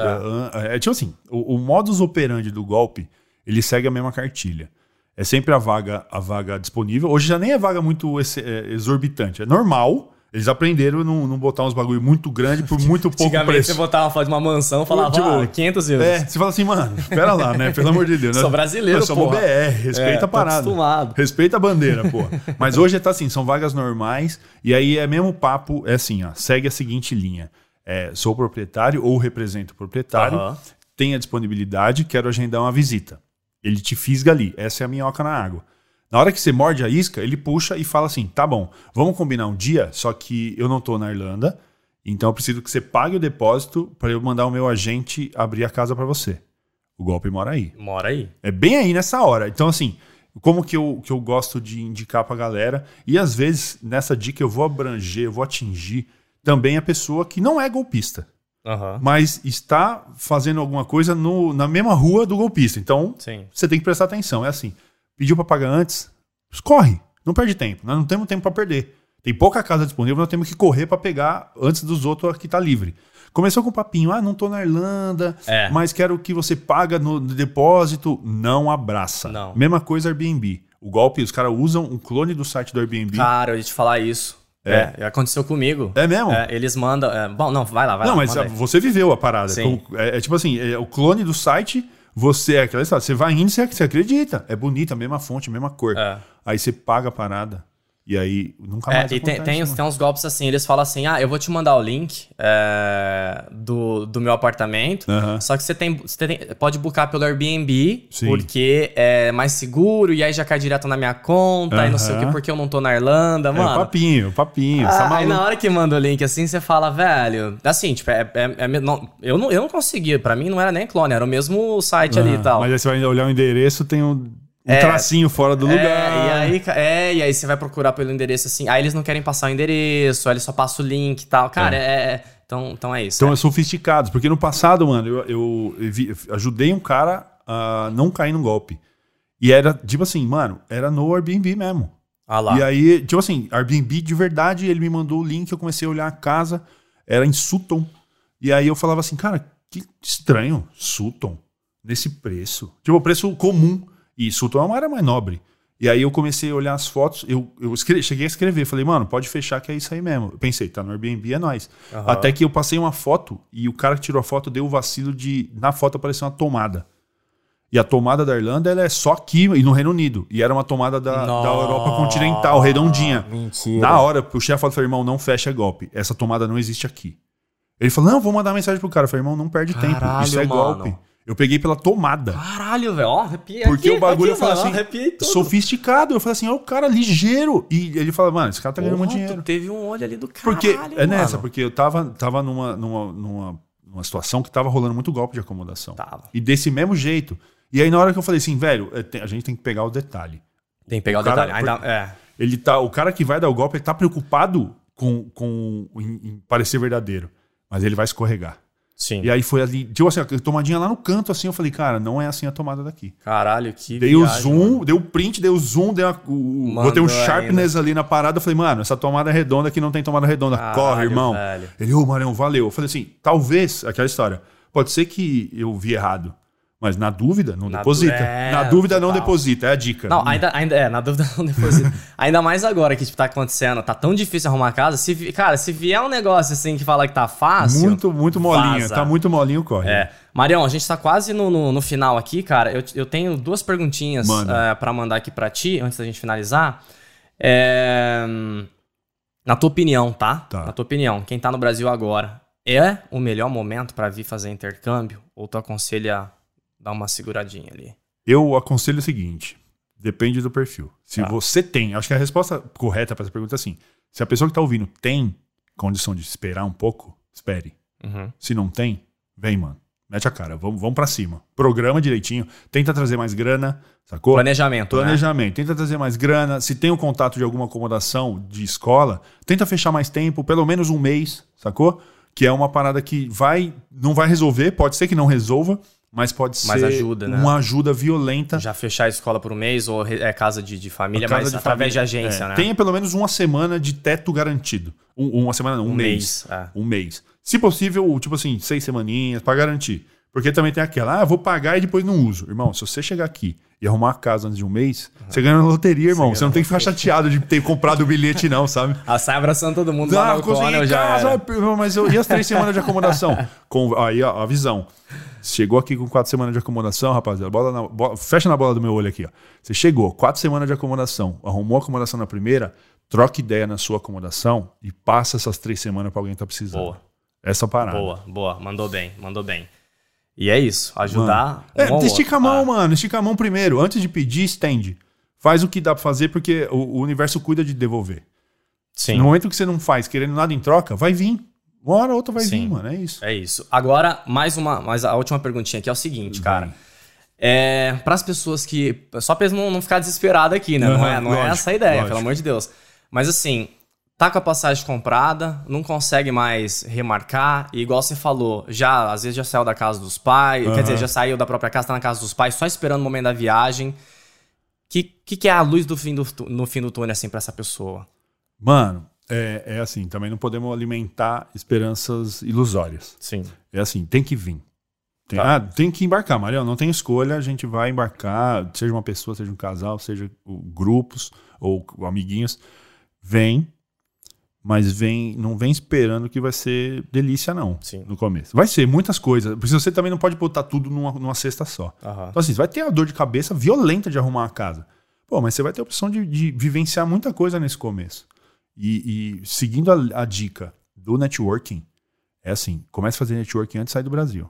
É, é tipo assim, o, o modus operandi do golpe, ele segue a mesma cartilha. É sempre a vaga, a vaga disponível. Hoje já nem é vaga muito é, exorbitante. É normal. Eles aprenderam a não, não botar uns bagulho muito grande por muito pouco preço. você botava foto de uma mansão e falava, Tipo, ah, 500 euros. É, você fala assim, mano, espera lá, né? Pelo amor de Deus. né? Sou brasileiro, somos porra. BR, respeita É, a parada. acostumado. Respeita a bandeira, pô. Mas hoje tá assim, são vagas normais, e aí é mesmo papo, é assim, ó, segue a seguinte linha. É, sou proprietário ou represento o proprietário, Aham. tenho a disponibilidade, quero agendar uma visita. Ele te fisga ali, essa é a minhoca na água. Na hora que você morde a isca, ele puxa e fala assim: tá bom, vamos combinar um dia, só que eu não tô na Irlanda, então eu preciso que você pague o depósito para eu mandar o meu agente abrir a casa para você. O golpe mora aí. Mora aí. É bem aí nessa hora. Então, assim, como que eu, que eu gosto de indicar pra galera, e às vezes nessa dica eu vou abranger, eu vou atingir também a pessoa que não é golpista, Aham. mas está fazendo alguma coisa no, na mesma rua do golpista. Então, Sim. você tem que prestar atenção. É assim, pediu pra pagar antes, corre, não perde tempo. Nós não temos tempo pra perder. Tem pouca casa disponível, nós temos que correr pra pegar antes dos outros que tá livre. Começou com o papinho, ah, não tô na Irlanda, É. mas quero que você paga no depósito. Não abraça. Não. Mesma coisa Airbnb. O golpe, os caras usam um clone do site do Airbnb. Cara, eu ia te falar isso. É. É, aconteceu comigo. É mesmo? É, eles mandam. é, bom, não, vai lá, vai não, lá. mas manda aí. você viveu a parada. Sim. Então, É, é tipo assim, é o clone do site, você é aquela história. Você vai indo, você, você acredita. É bonita, a mesma fonte, a mesma cor. É. Aí você paga a parada. E aí nunca É, mais e tem, acontece, tem, uns- mano. tem uns golpes assim, eles falam assim: ah, eu vou te mandar o link é, do, do meu apartamento. Só que você tem, você tem- pode buscar pelo Airbnb, Sim. porque é mais seguro, e aí já cai direto na minha conta, e não sei o que, porque eu não tô na Irlanda, É, mano. papinho, o papinho. você tá Ah, aí na hora que manda o link assim, você fala, velho. Assim, tipo, é, é- é- não, eu, não, eu não conseguia. Pra mim não era nem clone, era o mesmo site ali e Ah, tal. Mas aí você vai olhar o endereço, tem um, um É. tracinho fora do É, lugar. e aí, é, e aí você vai procurar pelo endereço assim. Aí eles não querem passar o endereço, aí eles só passam o link e tal. Cara, é. é- então, então é isso. Então é. é sofisticados. Porque no passado, mano, eu, eu eu ajudei um cara a não cair num golpe. E era, tipo assim, mano, era no Airbnb mesmo. Ah lá. E aí, tipo assim, Airbnb de verdade, ele me mandou o link, eu comecei a olhar a casa, era em Sutton. E aí eu falava assim, cara, que estranho, Sutton, nesse preço. Tipo, o preço comum. E Sutton é uma área mais nobre. E aí eu comecei a olhar as fotos, eu, eu cheguei a escrever, falei, mano, pode fechar que é isso aí mesmo. Eu pensei, tá no Airbnb, é nóis. Até que eu passei uma foto e o cara que tirou a foto deu o vacilo de, na foto apareceu uma tomada. E a tomada da Irlanda ela é só aqui e no Reino Unido. E era uma tomada da, da Europa continental, redondinha. Mentira. Na hora, puxei a foto e falei, irmão, não fecha golpe. Essa tomada não existe aqui. Ele falou, não, vou mandar mensagem pro cara. Eu falei, irmão, não perde tempo. Caralho, Isso é mano. golpe. Eu peguei pela tomada. Caralho, velho. Ó, arrepiei Porque aqui, o bagulho aqui, eu falei mano, assim, tudo. sofisticado. Eu falei assim, ó, o cara ligeiro. E ele fala, mano, esse cara tá ganhando muito dinheiro. teve um olho ali do caralho, Porque é nessa, mano. porque eu tava, tava numa, numa, numa, numa situação que tava rolando muito golpe de acomodação. Tava. E desse mesmo jeito. E aí, na hora que eu falei assim, velho, é, a gente tem que pegar o detalhe. Tem que pegar o, O cara- detalhe. Ainda, é. Ele tá, o cara que vai dar o golpe, ele tá preocupado com, com em, em parecer verdadeiro. Mas ele vai escorregar. Sim. E aí foi ali, tipo assim, a tomadinha lá no canto, assim, eu falei, cara, não é assim a tomada daqui. Caralho, que. Dei o viagem, zoom, mano. dei o print, dei o zoom, dei o, Mandou botei um sharpness ali na parada. Eu falei, mano, essa tomada é redonda aqui não tem tomada redonda. Caralho, Corre, irmão. velho. Ele, ô, Marião, valeu. Eu falei assim, talvez, aquela história, pode ser que eu vi errado. Mas na dúvida, não Na deposita. é, na dúvida, não total. deposita. É a dica. Não, ainda, ainda é, na dúvida não deposito. ainda mais agora que tipo, tá acontecendo, tá tão difícil arrumar casa. Se, cara, se vier um negócio assim que fala que tá fácil. Muito, muito molinho. vaza. Tá muito molinho, corre. É. Marião, a gente tá quase no, no, no final aqui, cara. Eu, eu tenho duas perguntinhas Manda. é, para mandar aqui pra ti, antes da gente finalizar. É, Na tua opinião, tá? Tá. Na tua opinião, quem tá no Brasil agora, é o melhor momento pra vir fazer intercâmbio? Ou tu aconselha dar uma seguradinha ali? Eu aconselho o seguinte: depende do perfil. Se Tá. você tem, acho que a resposta correta para essa pergunta é assim: se a pessoa que tá ouvindo tem condição de esperar um pouco, espere. Uhum. Se não tem, vem, mano. Mete a cara, vamos, vamos pra cima. Programa direitinho, tenta trazer mais grana, sacou? Planejamento, né? Planejamento, tenta trazer mais grana. Se tem o contato de alguma acomodação de escola, tenta fechar mais tempo, pelo menos um mês, sacou? Que é uma parada que vai, não vai resolver, pode ser que não resolva, mas pode Mas ser ajuda, né? uma ajuda violenta. Já fechar a escola por um mês ou é casa de, de família, Casa mas de através família. de agência, É, né? Tenha pelo menos uma semana de teto garantido. Um- uma semana, não, um, Um mês. mês, é. Um mês. Se possível, tipo assim, seis semaninhas pra garantir. Porque também tem aquela, ah, vou pagar e depois não uso. Irmão, se você chegar aqui e arrumar a casa antes de um mês, você ganha na loteria, irmão. Você, não tem que ficar chateado de ter comprado o bilhete, não, sabe? Ah, sai abraçando todo mundo lá Ah, no consegui Cornell em já casa, mas eu, e as três semanas de acomodação? Com, aí, ó, a visão. Chegou aqui com quatro semanas de acomodação, rapaziada. Bola na- bola- fecha na bola do meu olho aqui, ó. Você chegou, quatro semanas de acomodação, arrumou a acomodação na primeira, troca ideia na sua acomodação e passa essas três semanas pra alguém que tá precisando. Boa. Essa parada. Boa, boa. Mandou bem, mandou bem. E é isso, ajudar É, um ao estica a outro. mão, Ah, mano. Estica a mão primeiro. Antes de pedir, estende. Faz o que dá pra fazer, porque o, o universo cuida de devolver. Sim, No momento que você não faz, querendo nada em troca, vai vir. Uma hora ou outra vai Sim. vir, mano. É isso. é isso. Agora, mais uma, mais a última perguntinha aqui é o seguinte, cara. É, para as pessoas que. Só pra eles não, não ficar desesperado aqui, né? não Aham, é, não é lógico, essa a ideia, lógico. pelo amor de Deus. Mas assim, tá com a passagem comprada, não consegue mais remarcar, e igual você falou, já às vezes já saiu da casa dos pais, quer dizer, já saiu da própria casa, tá na casa dos pais, só esperando o momento da viagem. Que, que, que é a luz do fim do, no fim do túnel, assim, pra essa pessoa? Mano, é, é assim, também não podemos alimentar esperanças ilusórias. Sim. É assim, tem que vir. Tem, Tá. Ah, tem que embarcar, Marião. Não tem escolha, a gente vai embarcar, seja uma pessoa, seja um casal, seja grupos ou amiguinhos. Vem, mas vem, não vem esperando que vai ser delícia, não. Sim. No começo. Vai ser muitas coisas. Porque você também não pode botar tudo numa, numa cesta só. Aham. Então, assim, você vai ter a dor de cabeça violenta de arrumar a casa. Pô, mas você vai ter a opção de, de vivenciar muita coisa nesse começo. E, e seguindo a, a dica do networking, é assim: comece a fazer networking antes de sair do Brasil.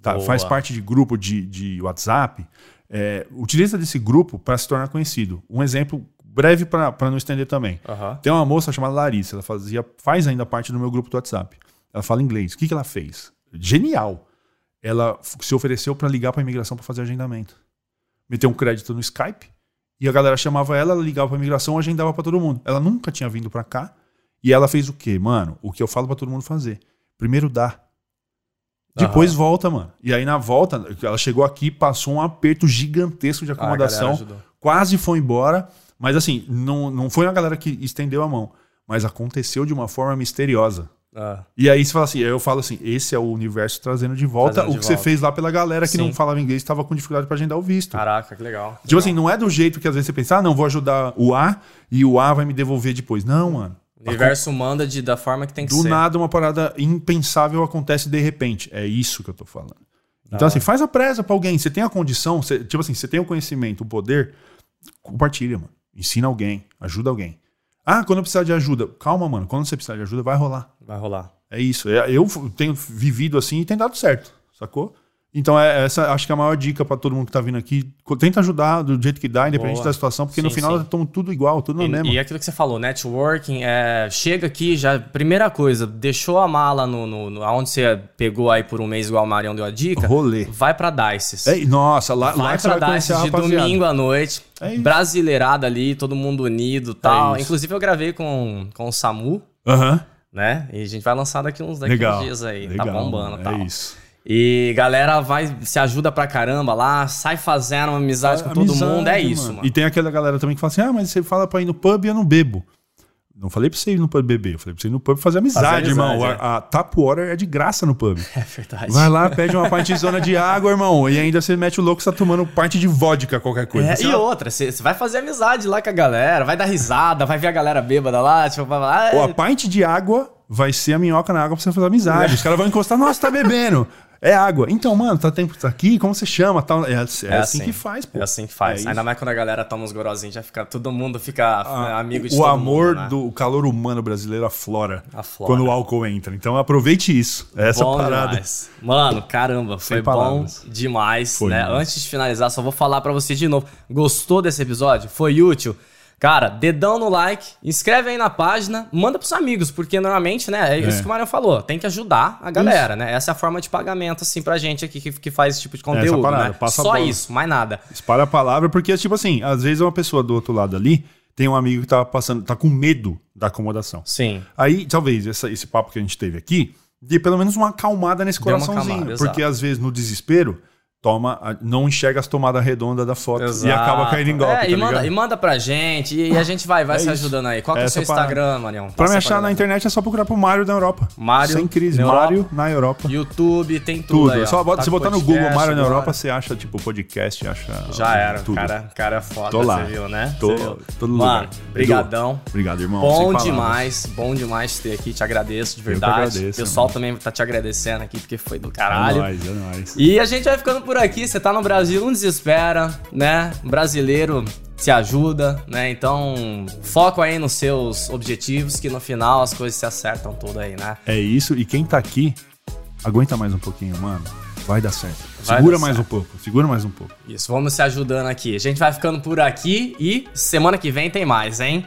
Tá? Faz parte de grupo de, de WhatsApp. é, utiliza desse grupo para se tornar conhecido. Um exemplo breve para não estender também. Aham. Tem uma moça chamada Larissa, ela fazia, faz ainda parte do meu grupo do WhatsApp. Ela fala inglês. O que, que ela fez? Genial. Ela se ofereceu para ligar para a imigração para fazer agendamento. Meteu um crédito no Skype e a galera chamava ela, ela ligava para a imigração, agendava para todo mundo. Ela nunca tinha vindo para cá e ela fez o quê? Mano, o que eu falo para todo mundo fazer. Primeiro dá. Depois volta, mano. E aí na volta, ela chegou aqui, passou um aperto gigantesco de Ah, acomodação ajudou. quase foi embora, mas assim, não, não foi uma galera que estendeu a mão, mas aconteceu de uma forma misteriosa. Ah, E aí você fala assim, eu falo assim, esse é o universo trazendo de volta Trazendo o de que você volta. fez lá pela galera que Sim. não falava inglês, estava com dificuldade para agendar o visto. caraca, que legal. Tipo assim, não é do jeito que às vezes você pensa, ah, não, vou ajudar o A e o A vai me devolver depois. Não, mano. O universo manda de, da forma que tem que Do ser. nada uma parada impensável acontece de repente. É isso que eu tô falando. Então, assim, faz a presa pra alguém. Você tem a condição, você- tipo assim, você tem o conhecimento, o poder, compartilha, mano. Ensina alguém, ajuda alguém. Ah, quando eu precisar de ajuda. Calma, mano. Quando você precisar de ajuda, vai rolar. Vai rolar. É isso. É- Eu tenho vivido assim e tem dado certo, sacou? Então, é, essa acho que é a maior dica pra todo mundo que tá vindo aqui. Tenta ajudar do jeito que dá, independente Boa. da situação, porque no Sim, final sim. estão tudo igual, tudo na E, mesma. e aquilo que você falou, networking, é, chega aqui, já, primeira coisa, deixou a mala no, no, no- aonde você pegou aí por um mês, igual o Marião deu a dica. Rolê. Vai pra Dices. É, nossa, lá, lá Vai você pra vai Dices de domingo à noite. É brasileirada ali, todo mundo unido e tal. isso. Inclusive eu gravei com, com o Samu, Aham. né? E a gente vai lançar daqui uns, daqui Legal. uns dias aí. Legal, tá bombando e tal. É isso. E galera vai, se ajuda pra caramba lá, sai fazendo uma amizade com todo Amizade, mundo. É isso, mano. E tem aquela galera também que fala assim: ah, mas você fala pra ir no pub e eu não bebo. Não falei pra você ir no pub beber, eu falei pra você ir no pub fazer amizade, Fazer amizade, irmão. é. A, a tap water é de graça no pub. É verdade. Vai lá, pede uma pintezona de água, irmão. E ainda você mete o louco, você tá tomando parte de vodka, qualquer coisa. É, e outra, você você vai fazer amizade lá com a galera, vai dar risada, vai ver a galera bêbada lá, tipo, vai lá. Ou a pint de água vai ser a minhoca na água pra você fazer amizade. Os caras vão encostar, nossa, tá bebendo. É água. Então, mano, tá tempo tá aqui, como você chama? Tal. É, é assim, que faz, pô. É assim que faz. É. Ainda mais quando a galera toma uns gorozinhos, já fica, todo mundo fica né, amigo de o amor mundo, né? do calor humano brasileiro aflora, Aflora. quando o álcool entra. Então aproveite isso. É essa bom parada. demais. Mano, caramba, foi bom demais, Foi, né? Antes de finalizar, só vou falar pra você de novo. Gostou desse episódio? Foi útil? Cara, dedão no like, inscreve aí na página, manda pros amigos, porque normalmente, né, é, isso que o Marião falou, tem que ajudar a galera, né? Essa é a forma de pagamento, assim, pra gente aqui que, que faz esse tipo de conteúdo, parada, né? Só isso, mais nada. Espalha a palavra, porque, tipo assim, às vezes uma pessoa do outro lado ali tem um amigo que tá passando, tá com medo da acomodação. Sim. Aí, talvez, essa- esse papo que a gente teve aqui, dê pelo menos uma acalmada nesse coraçãozinho. acalmada, exato. porque às vezes, no desespero, toma, não enxerga as tomadas redondas da foto e acaba caindo em golpe, É, tá e, manda, e manda pra gente e a gente vai, vai É se isso. ajudando aí. Qual que é o seu parada. Instagram, Marião? Pra me achar na galera. internet é só procurar pro Mário na Europa. Mário Sem crise. na Europa. Mário na Europa. YouTube, tem tudo, Tudo. aí, É só bota, Tá se botar no Google podcast Mário na. Europa, você acha, tipo, podcast, acha. Já era, tudo. cara, cara é foda, Tô lá. você viu, né? Tô- viu? tô no Mano, lugar. brigadão. Obrigado, irmão. Bom demais, bom demais ter aqui, te agradeço de verdade. agradeço, o pessoal também tá te agradecendo aqui, porque foi do É caralho. nóis, é nóis. E a gente vai ficando por aqui. Você tá no Brasil, não desespera, né? Brasileiro se ajuda, né? Então, foco aí nos seus objetivos, que no final as coisas se acertam tudo aí, né? É isso. E quem tá aqui, aguenta mais um pouquinho, mano. Vai dar certo. Vai segura dar mais certo. um pouco. Segura mais um pouco. Isso, vamos se ajudando aqui. A gente vai ficando por aqui e semana que vem tem mais, hein?